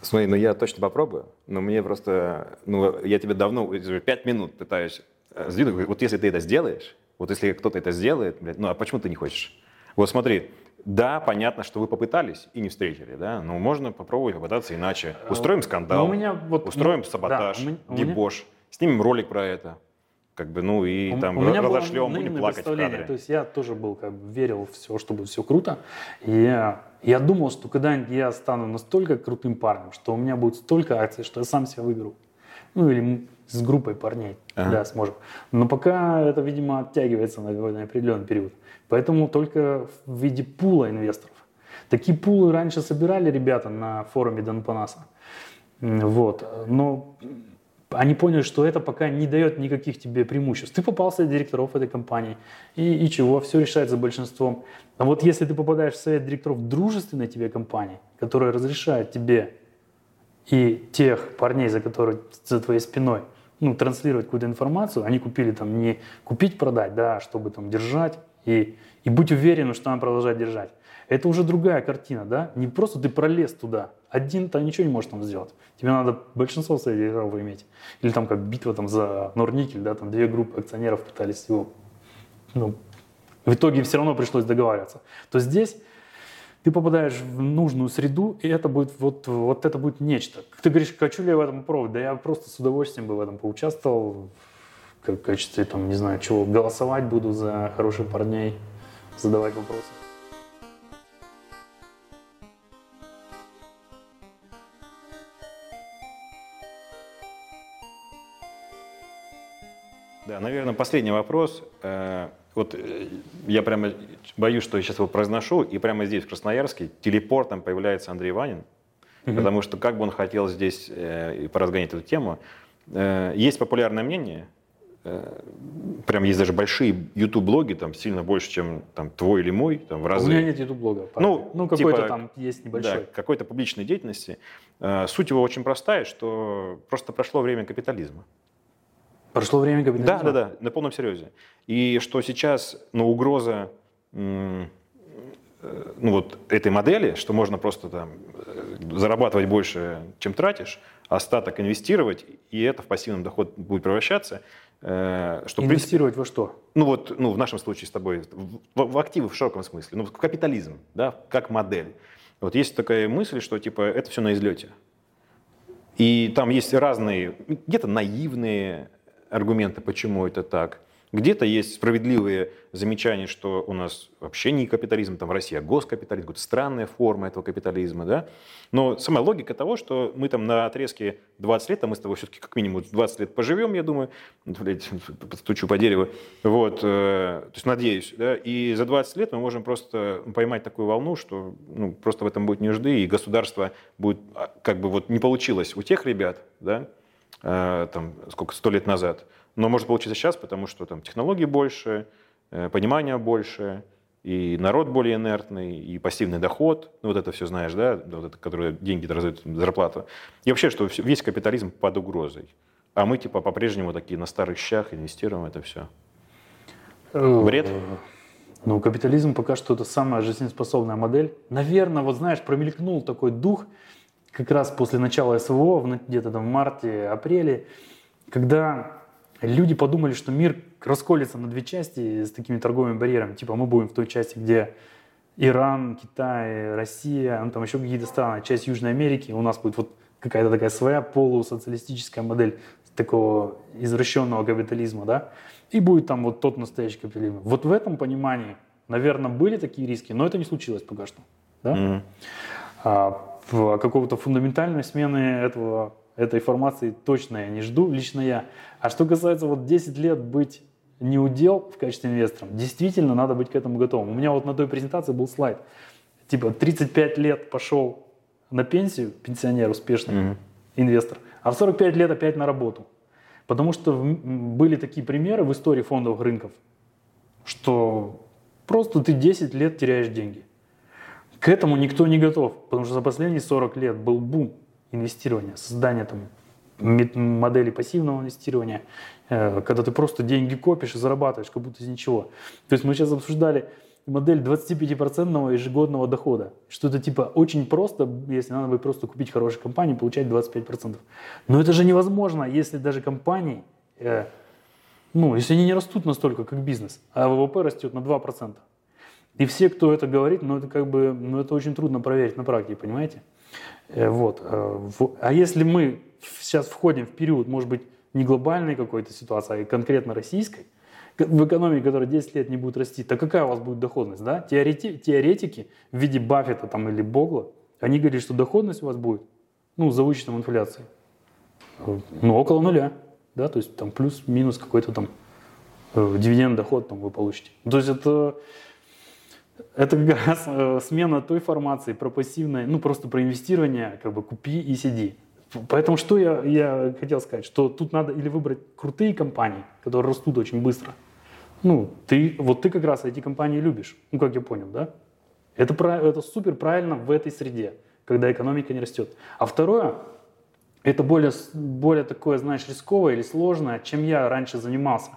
Смотри, ну я точно попробую, но мне просто, ну я тебе давно, пять минут пытаюсь э, сдвинуть. Вот если ты это сделаешь, вот если кто-то это сделает, блядь, ну а почему ты не хочешь? Вот смотри, да, понятно, что вы попытались и не встретили, да, но можно попробовать попытаться иначе. Устроим скандал, Но у меня вот, устроим ну, саботаж, да, у меня- дебош, снимем ролик про это, как бы, ну и там у меня было разошлем, будем наивное плакать в кадре. То есть я тоже был, как бы, верил в все, что будет все круто. И я, я думал, что когда-нибудь я стану настолько крутым парнем, что у меня будет столько акций, что я сам себя выберу. Ну или с группой парней, Ага. да, сможем. Но пока это, видимо, оттягивается на, какой-то определенный период. Поэтому только в виде пула инвесторов. Такие пулы раньше собирали ребята на форуме Донпанаса. Вот. Но они поняли, что это пока не дает никаких тебе преимуществ. Ты попал совет директоров этой компании, и, и чего, все решается большинством. А вот если ты попадаешь в совет директоров дружественной тебе компании, которая разрешает тебе и тех парней, за, которые, за твоей спиной, ну, транслировать какую-то информацию, они купили там не купить, продать, да, а чтобы там держать и, и быть уверенным, что она продолжает держать. Это уже другая картина, да? Не просто ты пролез туда, один-то ничего не можешь там сделать. Тебе надо большинство директоров иметь. Или там как битва там за Норникель, да, там две группы акционеров пытались его, ну, в итоге все равно пришлось договариваться. То здесь ты попадаешь в нужную среду, и это будет вот, вот это будет нечто. Ты говоришь, хочу ли я в этом попробовать? Да я просто с удовольствием бы в этом поучаствовал, в качестве, там, не знаю, чего, голосовать буду за хороших парней, задавать вопросы. Да, наверное, последний вопрос. Э, Вот э, я прямо боюсь, что я сейчас его произношу, и прямо здесь, в Красноярске, телепортом появляется Андрей Ванин, потому что как бы он хотел здесь э, и поразгонять эту тему. Есть популярное мнение, прям есть даже большие YouTube-блоги, там сильно больше, чем там, твой или мой, там, в У разы. меня нет YouTube-блога. Ну, ну какой-то типа, там есть небольшой. Да, какой-то публичной деятельности. Суть его очень простая, что просто прошло время капитализма. Прошло время Да, капитализма. да, да, на полном серьезе. И что сейчас, ну, угроза, э, ну, вот этой модели, что можно просто там э, зарабатывать больше, чем тратишь, остаток инвестировать, и это в пассивный доход будет превращаться, э, что, в принципе, Инвестировать во что? ну вот, ну, в нашем случае с тобой, в, в активы в широком смысле, ну, в капитализм, да, как модель. Вот есть такая мысль, что, типа, это все на излете. И там есть разные, где-то наивные аргументы, почему это так. Где-то есть справедливые замечания, что у нас вообще не капитализм, там в России, а госкапитализм, какая-то странная форма этого капитализма, да. Но сама логика того, что мы там на отрезке 20 лет, а мы с тобой все-таки как минимум 20 лет поживем, я думаю, блядь, стучу по дереву, вот, э, то есть надеюсь, да, и за 20 лет мы можем просто поймать такую волну, что ну, просто в этом будет нужды, и государство будет, а, как бы вот не получилось у тех ребят, да, там, сколько, сто лет назад, но может получиться сейчас, потому что там технологий больше, э, понимания больше, и народ более инертный, и пассивный доход, ну вот это все знаешь, да, вот это, которые деньги раздают, зарплату. И вообще, что весь капитализм под угрозой. А мы типа по-прежнему такие на старых щах инвестируем это все. Бред? Э, Ну, капитализм пока что это самая жизнеспособная модель. Наверное, вот знаешь, промелькнул такой дух как раз после начала СВО, где-то там в марте, апреле, когда люди подумали, что мир расколется на две части с такими торговыми барьерами. Типа мы будем в той части, где Иран, Китай, Россия, ну, там еще какие-то страны, часть Южной Америки. У нас будет вот какая-то такая своя полусоциалистическая модель такого извращенного капитализма, да, и будет там вот тот настоящий капитализм. Вот в этом понимании, наверное, были такие риски, но это не случилось пока что, да. А в- какого-то фундаментальной смены этого, этой формации точно я не жду, лично я. А что касается вот 10 лет быть не удел в качестве инвестора, действительно надо быть к этому готовым. У меня вот на той презентации был слайд, типа 35 лет пошел на пенсию, пенсионер успешный, Мгм. инвестор, а в 45 лет опять на работу. Потому что были такие примеры в истории фондовых рынков, что просто ты 10 лет теряешь деньги. К этому никто не готов, потому что за последние 40 лет был бум инвестирования, создания там модели пассивного инвестирования, э, когда ты просто деньги копишь и зарабатываешь, как будто из ничего. То есть мы сейчас обсуждали модель 25% ежегодного дохода, что это типа очень просто, если надо бы просто купить хорошую компанию, получать 25%. Но это же невозможно, если даже компании, э, ну, если они не растут настолько, как бизнес, а ВВП растет на 2%. И все, кто это говорит, ну это как бы, ну это очень трудно проверить на практике, понимаете? Э, вот. Э, а если мы сейчас входим в период, может быть, не глобальной какой-то ситуации, а конкретно российской, в экономике, которая 10 лет не будет расти, то какая у вас будет доходность? Да? Теорети, теоретики в виде Баффета там, или Богла, они говорят, что доходность у вас будет ну, за вычетом инфляции, ну, около нуля. Да? То есть там плюс-минус какой-то там э, дивиденд доход там, вы получите. То есть это это как раз э, смена той формации про пассивное, ну просто про инвестирование, как бы купи и сиди. Поэтому что я, я хотел сказать, что тут надо или выбрать крутые компании, которые растут очень быстро. Ну, ты, вот ты как раз эти компании любишь, ну как я понял, да? Это, это супер правильно в этой среде, когда экономика не растет. А второе, это более, более такое, знаешь, рисковое или сложное, чем я раньше занимался.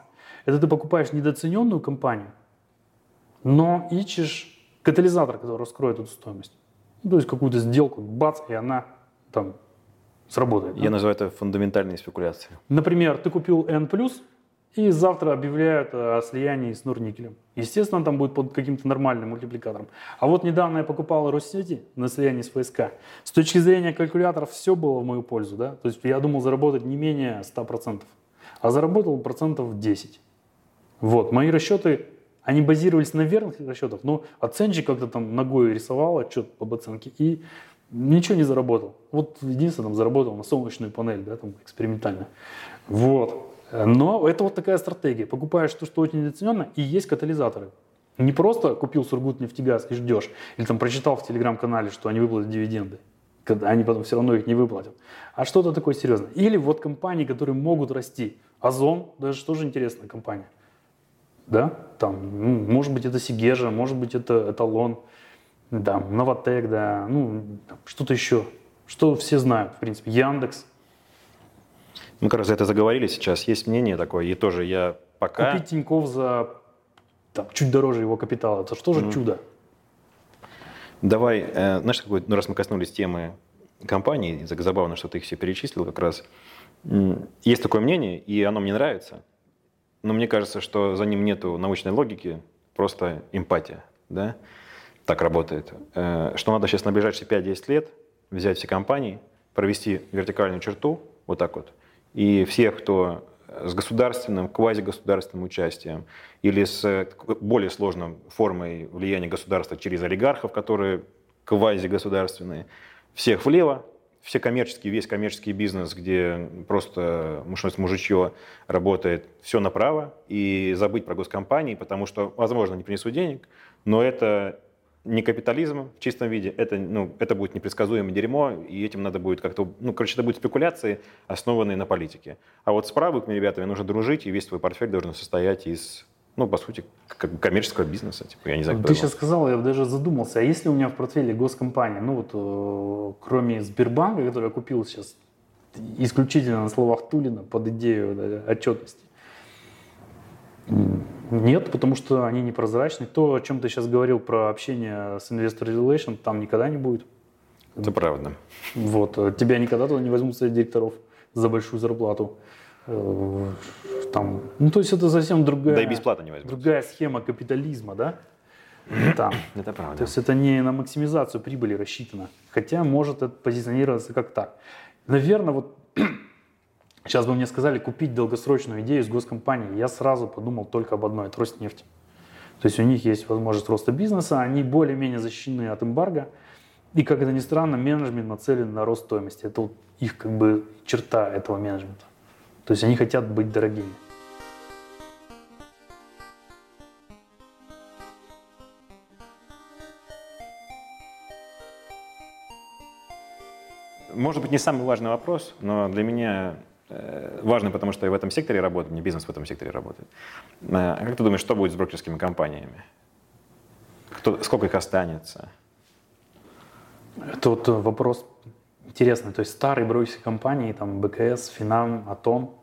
Это ты покупаешь недооцененную компанию, но ищешь катализатор, который раскроет эту стоимость. Ну, то есть какую-то сделку, бац, и она там сработает. Я да? называю это фундаментальной спекуляцией. Например, ты купил N+, и завтра объявляют о слиянии с Норникелем. Естественно, там будет под каким-то нормальным мультипликатором. А вот недавно я покупал Россети на слиянии с ФСК. С точки зрения калькуляторов все было в мою пользу. Да? То есть я думал заработать не менее 100%, а заработал процентов 10. Вот, мои расчеты они базировались на верных расчетах, но оценщик как-то там ногой рисовал отчет об оценке и ничего не заработал. Вот единственное, там заработал на солнечную панель, да, там экспериментально. Вот. Но это вот такая стратегия. Покупаешь то, что очень недооцененно, и есть катализаторы. Не просто купил Сургутнефтегаз и ждешь, или там прочитал в телеграм-канале, что они выплатят дивиденды, когда они потом все равно их не выплатят, а что-то такое серьезное. Или вот компании, которые могут расти. Озон, даже тоже интересная компания – да, там, ну, может быть, это Сигежа, может быть, это эталон, да, Новотек, да, ну, что-то еще, что все знают, в принципе, Яндекс. Мы как раз это заговорили сейчас, есть мнение такое, и тоже я пока... Купить Тиньков за там, чуть дороже его капитала, это что же mm-hmm. чудо? Давай, э, знаешь, какой, ну, раз мы коснулись темы компаний, забавно, что ты их все перечислил как раз. Есть такое мнение, и оно мне нравится – но мне кажется, что за ним нету научной логики, просто эмпатия, да, так работает. Э, что надо сейчас на ближайшие 5-10 лет взять все компании, провести вертикальную черту, вот так вот, и всех, кто с государственным, квазигосударственным участием или с более сложной формой влияния государства через олигархов, которые квазигосударственные, всех влево, все коммерческие, весь коммерческий бизнес, где просто мужичье работает, все направо, и забыть про госкомпании, потому что, возможно, не принесут денег, но это не капитализм в чистом виде, это, ну, это будет непредсказуемое дерьмо, и этим надо будет как-то, ну, короче, это будут спекуляции, основанные на политике. А вот с правыми ребятами нужно дружить, и весь твой портфель должен состоять из ну, по сути, как коммерческого бизнеса. Типа, я не знаю, Ты сейчас сказал, я даже задумался, а если у меня в портфеле госкомпания, ну вот э, кроме Сбербанка, который я купил сейчас исключительно на словах Тулина под идею да, отчетности, нет, потому что они непрозрачны. То, о чем ты сейчас говорил про общение с Investor Relation, там никогда не будет. Это правда. Вот. Э, тебя никогда туда не возьмут среди директоров за большую зарплату. Там, ну, то есть это совсем другая, да и бесплатно не другая схема капитализма, да? Там. Это правда. То есть это не на максимизацию прибыли рассчитано. Хотя может это позиционироваться как так. Наверное, вот сейчас бы мне сказали купить долгосрочную идею с госкомпанией, я сразу подумал только об одной, это Роснефть. То есть у них есть возможность роста бизнеса, они более-менее защищены от эмбарго. И, как это ни странно, менеджмент нацелен на рост стоимости. Это вот их как бы черта этого менеджмента. То есть они хотят быть дорогими. Может быть, не самый важный вопрос, но для меня э, важный, потому что я в этом секторе работаю, не бизнес в этом секторе работает. Э, а как ты думаешь, что будет с брокерскими компаниями? Кто, сколько их останется? Это вот вопрос интересно. То есть старые брокерские компании, там БКС, Финам, Атом,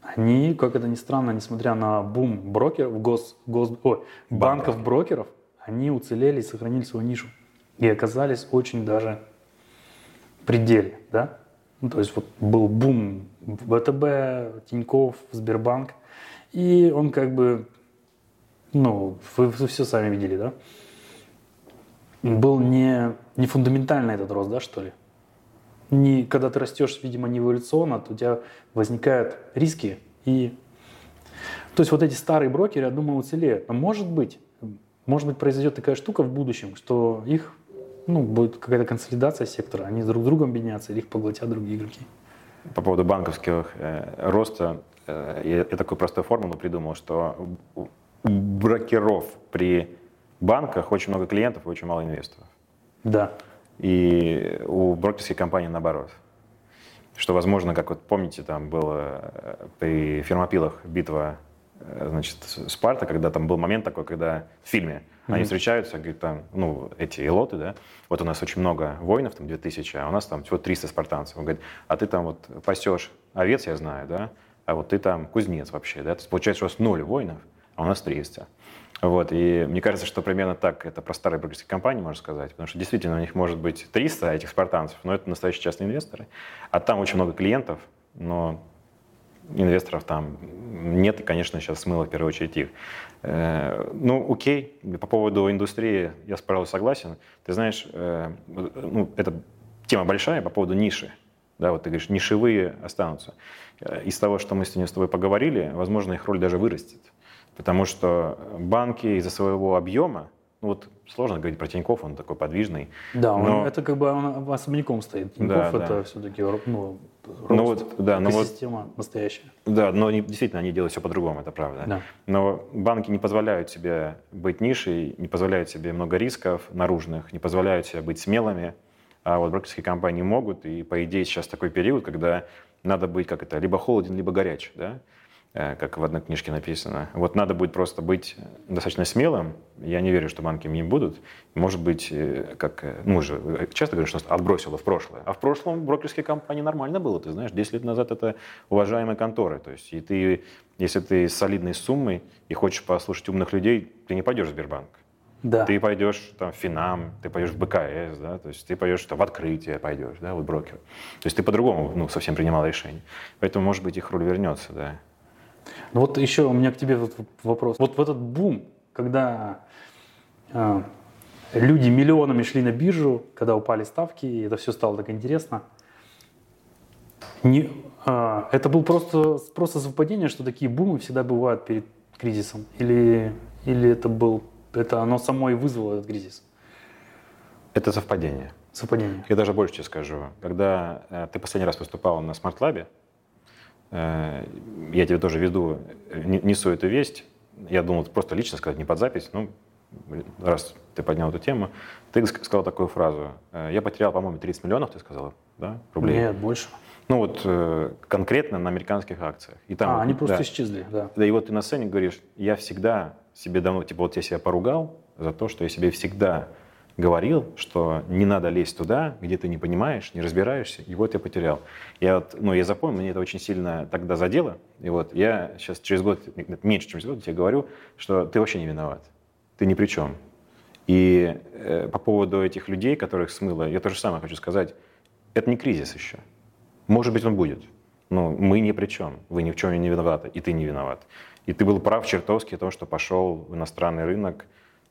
они, как это ни странно, несмотря на бум брокеров, гос, гос, ой, банков-брокеров, они уцелели и сохранили свою нишу. И оказались очень даже пределе, да? Ну, то есть вот был бум ВТБ, Тиньков, Сбербанк, и он как бы, ну, вы, вы все сами видели, да? был не, не фундаментальный этот рост, да, что ли? Не, когда ты растешь, видимо, не эволюционно, то у тебя возникают риски. И... То есть вот эти старые брокеры, я думаю, уцелеют. Но может быть, может быть, произойдет такая штука в будущем, что их ну, будет какая-то консолидация сектора, они друг с другом объединятся или их поглотят другие игроки. По поводу банковского э, роста, э, я, я такую простую формулу придумал, что у брокеров при банках очень много клиентов и очень мало инвесторов. Да. И у брокерских компаний наоборот. Что, возможно, как вот помните, там было э, при фермопилах битва значит, Спарта, когда там был момент такой, когда в фильме mm-hmm. они встречаются, говорят, там, ну, эти элоты, да, вот у нас очень много воинов, там 2000, а у нас там всего 300 спартанцев. Он говорит, а ты там вот пасешь овец, я знаю, да, а вот ты там кузнец вообще, да, то есть получается, что у вас ноль воинов, а у нас 300. Вот, и мне кажется, что примерно так это про старые брокерские компании можно сказать, потому что действительно у них может быть 300 этих спартанцев, но это настоящие частные инвесторы, а там очень много клиентов, но инвесторов там нет, и, конечно, сейчас смыло в первую очередь их. Э, ну, окей, по поводу индустрии я, пожалуй, согласен. Ты знаешь, э, ну, это тема большая по поводу ниши. Да, вот ты говоришь, нишевые останутся. Э, из того, что мы с тобой поговорили, возможно, их роль даже вырастет. Потому что банки из-за своего объема, ну вот сложно говорить про Тиньков, он такой подвижный. Да, он, но... это как бы он особняком стоит. Тиньков да, это да. все-таки ну, ну вот, да, но система вот, настоящая. Да, но они, действительно они делают все по-другому, это правда. Да. Но банки не позволяют себе быть нишей, не позволяют себе много рисков наружных, не позволяют себе быть смелыми. А вот брокерские компании могут, и по идее сейчас такой период, когда надо быть как это, либо холоден, либо горяч, да? Э, как в одной книжке написано. Вот надо будет просто быть достаточно смелым. Я не верю, что банки не будут. Может быть, э, как э, ну, мы же часто говорим, что отбросило в прошлое. А в прошлом брокерские компании нормально было. Ты знаешь, 10 лет назад это уважаемые конторы. То есть, и ты, если ты с солидной суммой и хочешь послушать умных людей, ты не пойдешь в Сбербанк. Да. Ты пойдешь там, в Финам, ты пойдешь в БКС, да, то есть ты пойдешь там, в открытие, пойдешь, да, вот брокер. То есть ты по-другому ну, совсем принимал решение. Поэтому, может быть, их роль вернется, да. Ну вот еще у меня к тебе вот вопрос. Вот в этот бум, когда э, люди миллионами шли на биржу, когда упали ставки, и это все стало так интересно, не, э, это был просто, просто совпадение, что такие бумы всегда бывают перед кризисом? Или, или это был, это оно само и вызвало этот кризис? Это совпадение. Совпадение. Я даже больше тебе скажу. Когда э, ты последний раз выступал на Lab, Э, я тебе тоже веду, несу эту весть. Я думал просто лично сказать, не под запись. Ну, раз ты поднял эту тему, ты сказал такую фразу. «Э, я потерял, по-моему, 30 миллионов, ты сказал, да, рублей? Нет, больше. Ну вот э, конкретно на американских акциях. И там, а, вот, они просто да, исчезли, да. Да, и вот ты на сцене говоришь, я всегда себе давно, типа вот я себя поругал за то, что я себе всегда говорил, что не надо лезть туда, где ты не понимаешь, не разбираешься, и вот я потерял. Я вот, ну, я запомнил, мне это очень сильно тогда задело, и вот я сейчас через год, меньше, чем через год, тебе говорю, что ты вообще не виноват, ты ни при чем. И э, по поводу этих людей, которых смыло, я то же самое хочу сказать, это не кризис еще. Может быть, он будет, но мы ни при чем, вы ни в чем не виноваты, и ты не виноват. И ты был прав чертовски о том, что пошел в иностранный рынок,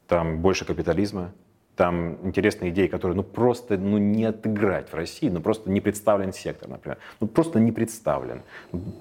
там больше капитализма, там интересные идеи, которые ну просто ну, не отыграть в России, ну просто не представлен сектор, например. Ну просто не представлен.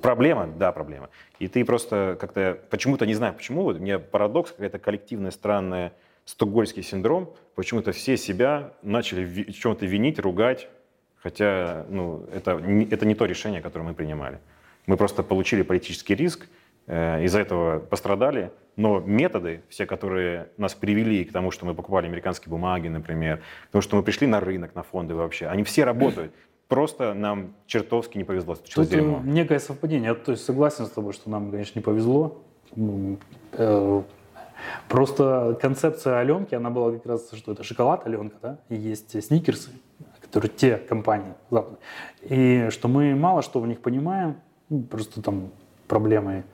Проблема? Да, проблема. И ты просто как-то, почему-то, не знаю почему, вот у меня парадокс, какая-то коллективная странная стокгольский синдром, почему-то все себя начали в чем-то винить, ругать, хотя ну, это, это не то решение, которое мы принимали. Мы просто получили политический риск, из-за этого пострадали, но методы, все, которые нас привели к тому, что мы покупали американские бумаги, например, к тому, что мы пришли на рынок, на фонды вообще, они все работают. Просто нам чертовски не повезло. Тут дерьмо. некое совпадение. Я то есть, согласен с тобой, что нам, конечно, не повезло. Э, просто концепция Аленки, она была как раз, что это шоколад Аленка, да, и есть сникерсы, которые те компании западные. И что мы мало что в них понимаем, ну, просто там проблемы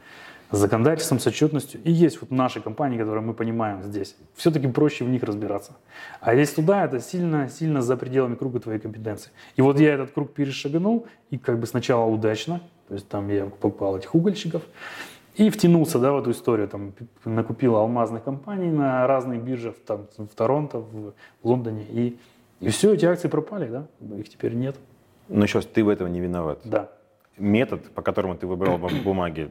с законодательством, с отчетностью. И есть вот наши компании, которые мы понимаем здесь. Все-таки проще в них разбираться. А если туда, это сильно-сильно за пределами круга твоей компетенции. И вот я этот круг перешагнул, и как бы сначала удачно, то есть там я покупал этих угольщиков, И втянулся да, в эту историю. Там, накупил алмазных компаний на разные биржи, там, в Торонто, в Лондоне. И, и все, эти акции пропали, да? их теперь нет. Но еще раз, ты в этом не виноват. Да. Метод, по которому ты выбрал бумаги,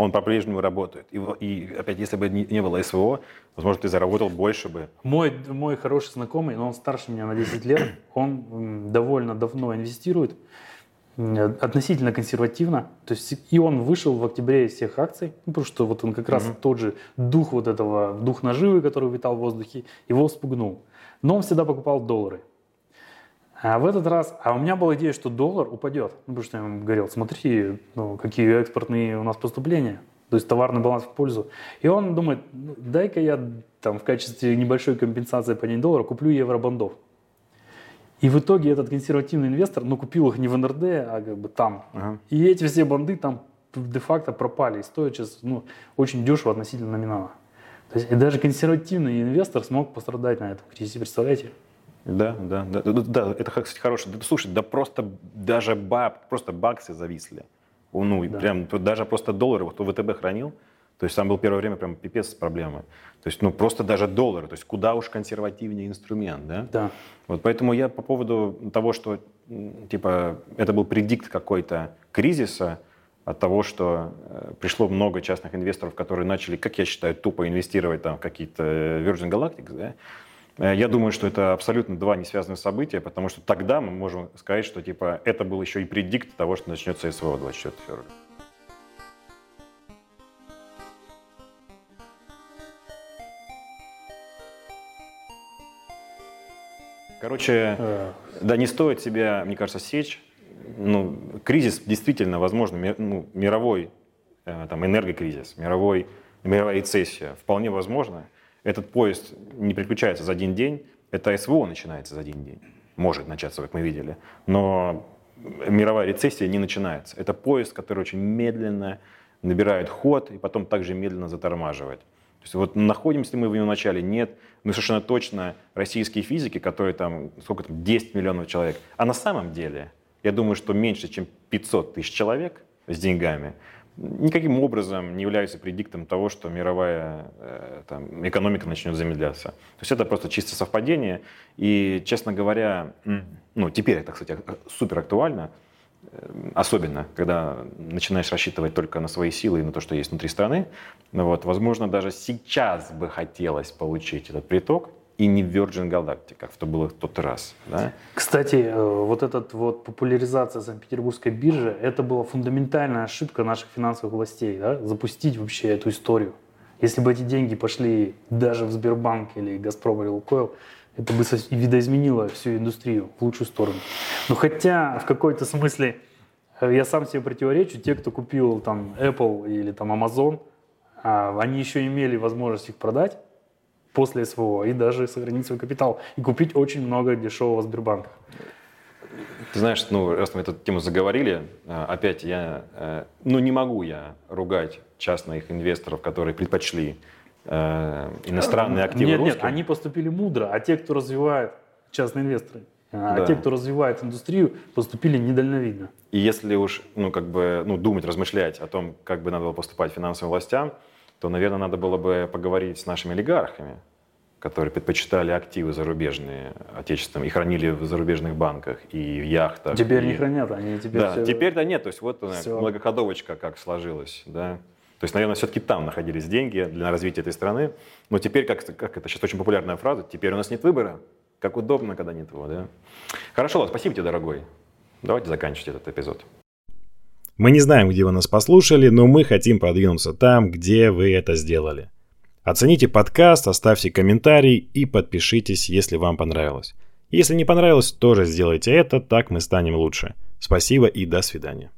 он по-прежнему работает. И, и опять, если бы не, не было СВО, возможно, ты заработал больше бы. Мой, мой хороший знакомый, но он старше меня на 10 лет, он довольно давно инвестирует относительно консервативно. То есть и он вышел в октябре из всех акций, ну, потому что вот он как раз mm-hmm. тот же дух вот этого, дух наживы, который витал в воздухе, его спугнул. Но он всегда покупал доллары. А в этот раз, а у меня была идея, что доллар упадет. Ну, потому что я ему говорил, смотри, ну, какие экспортные у нас поступления. То есть товарный баланс в пользу. И он думает, ну, дай-ка я там в качестве небольшой компенсации по падения доллара куплю евробандов. И в итоге этот консервативный инвестор, ну, купил их не в НРД, а как бы там. Ага. И эти все банды там де-факто пропали и стоят сейчас ну, очень дешево относительно номинала. То есть и даже консервативный инвестор смог пострадать на этом кризисе, представляете? Да, да, да, да, да, это, кстати, хороший. Да, слушай, да просто даже баб, просто баксы зависли. Ну, да. прям даже просто доллары, вот ВТБ хранил, то есть там был первое время прям пипец с проблемой. То есть, ну, просто даже доллары, то есть куда уж консервативнее инструмент, да? Да. Вот поэтому я по поводу того, что, типа, это был предикт какой-то кризиса, от того, что э, пришло много частных инвесторов, которые начали, как я считаю, тупо инвестировать там в какие-то Virgin Galactic, да? Э, я думаю, что это абсолютно два несвязанных события, потому что тогда мы можем сказать, что типа это был еще и предикт того, что начнется СВО 24 февраля. Короче, да, не стоит себя, мне кажется, сечь. Ну, кризис действительно, возможно, ну, мировой э, там, энергокризис, мировой, мировая рецессия, вполне возможно. Этот поезд не приключается за один день, это СВО начинается за один день. Может начаться, как мы видели. Но мировая рецессия не начинается. Это поезд, который очень медленно набирает ход и потом также медленно затормаживает. То есть вот находимся ли мы в его начале? Нет. Мы совершенно точно российские физики, которые там, сколько там, 10 миллионов человек. А на самом деле, я думаю, что меньше, чем 500 тысяч человек с деньгами никаким образом не являются предиктом того, что мировая э, там, экономика начнет замедляться. То есть это просто чисто совпадение. И, честно говоря, ну, теперь это, кстати, супер актуально. Особенно, когда начинаешь рассчитывать только на свои силы и на то, что есть внутри страны. Вот, возможно, даже сейчас бы хотелось получить этот приток, и не в Virgin Galactic, как это было в тот раз. Да? Кстати, э, вот эта вот популяризация Санкт-Петербургской биржи, это была фундаментальная ошибка наших финансовых властей, да? запустить вообще эту историю. Если бы эти деньги пошли даже в Сбербанк или Газпром или Лукойл, это бы видоизменило всю индустрию в лучшую сторону. Но хотя в какой-то смысле э, я сам себе противоречу, те, кто купил там Apple или там Amazon, а, они еще имели возможность их продать после СВО и даже сохранить свой капитал и купить очень много дешевого Сбербанка. Ты знаешь, ну, раз мы эту тему заговорили, э, опять я, э, ну, не могу я ругать частных инвесторов, которые предпочли э, иностранные активы Нет, русским. нет, они поступили мудро, а те, кто развивает частные инвесторы, а да. те, кто развивает индустрию, поступили недальновидно. И если уж, ну, как бы, ну, думать, размышлять о том, как бы надо было поступать финансовым властям, то, наверное, надо было бы поговорить с нашими олигархами, которые предпочитали активы зарубежные, отечественные, и хранили в зарубежных банках и в яхтах. Теперь и... не хранят, они теперь Да, все... теперь-то нет, то есть вот все. многоходовочка как сложилась, да. То есть, наверное, все-таки там находились деньги для развития этой страны. Но теперь, как, как это сейчас очень популярная фраза, теперь у нас нет выбора. Как удобно, когда нет его, да? Хорошо, спасибо тебе, дорогой. Давайте заканчивать этот эпизод. Мы не знаем, где вы нас послушали, но мы хотим продвинуться там, где вы это сделали. Оцените подкаст, оставьте комментарий и подпишитесь, если вам понравилось. Если не понравилось, тоже сделайте это, так мы станем лучше. Спасибо и до свидания.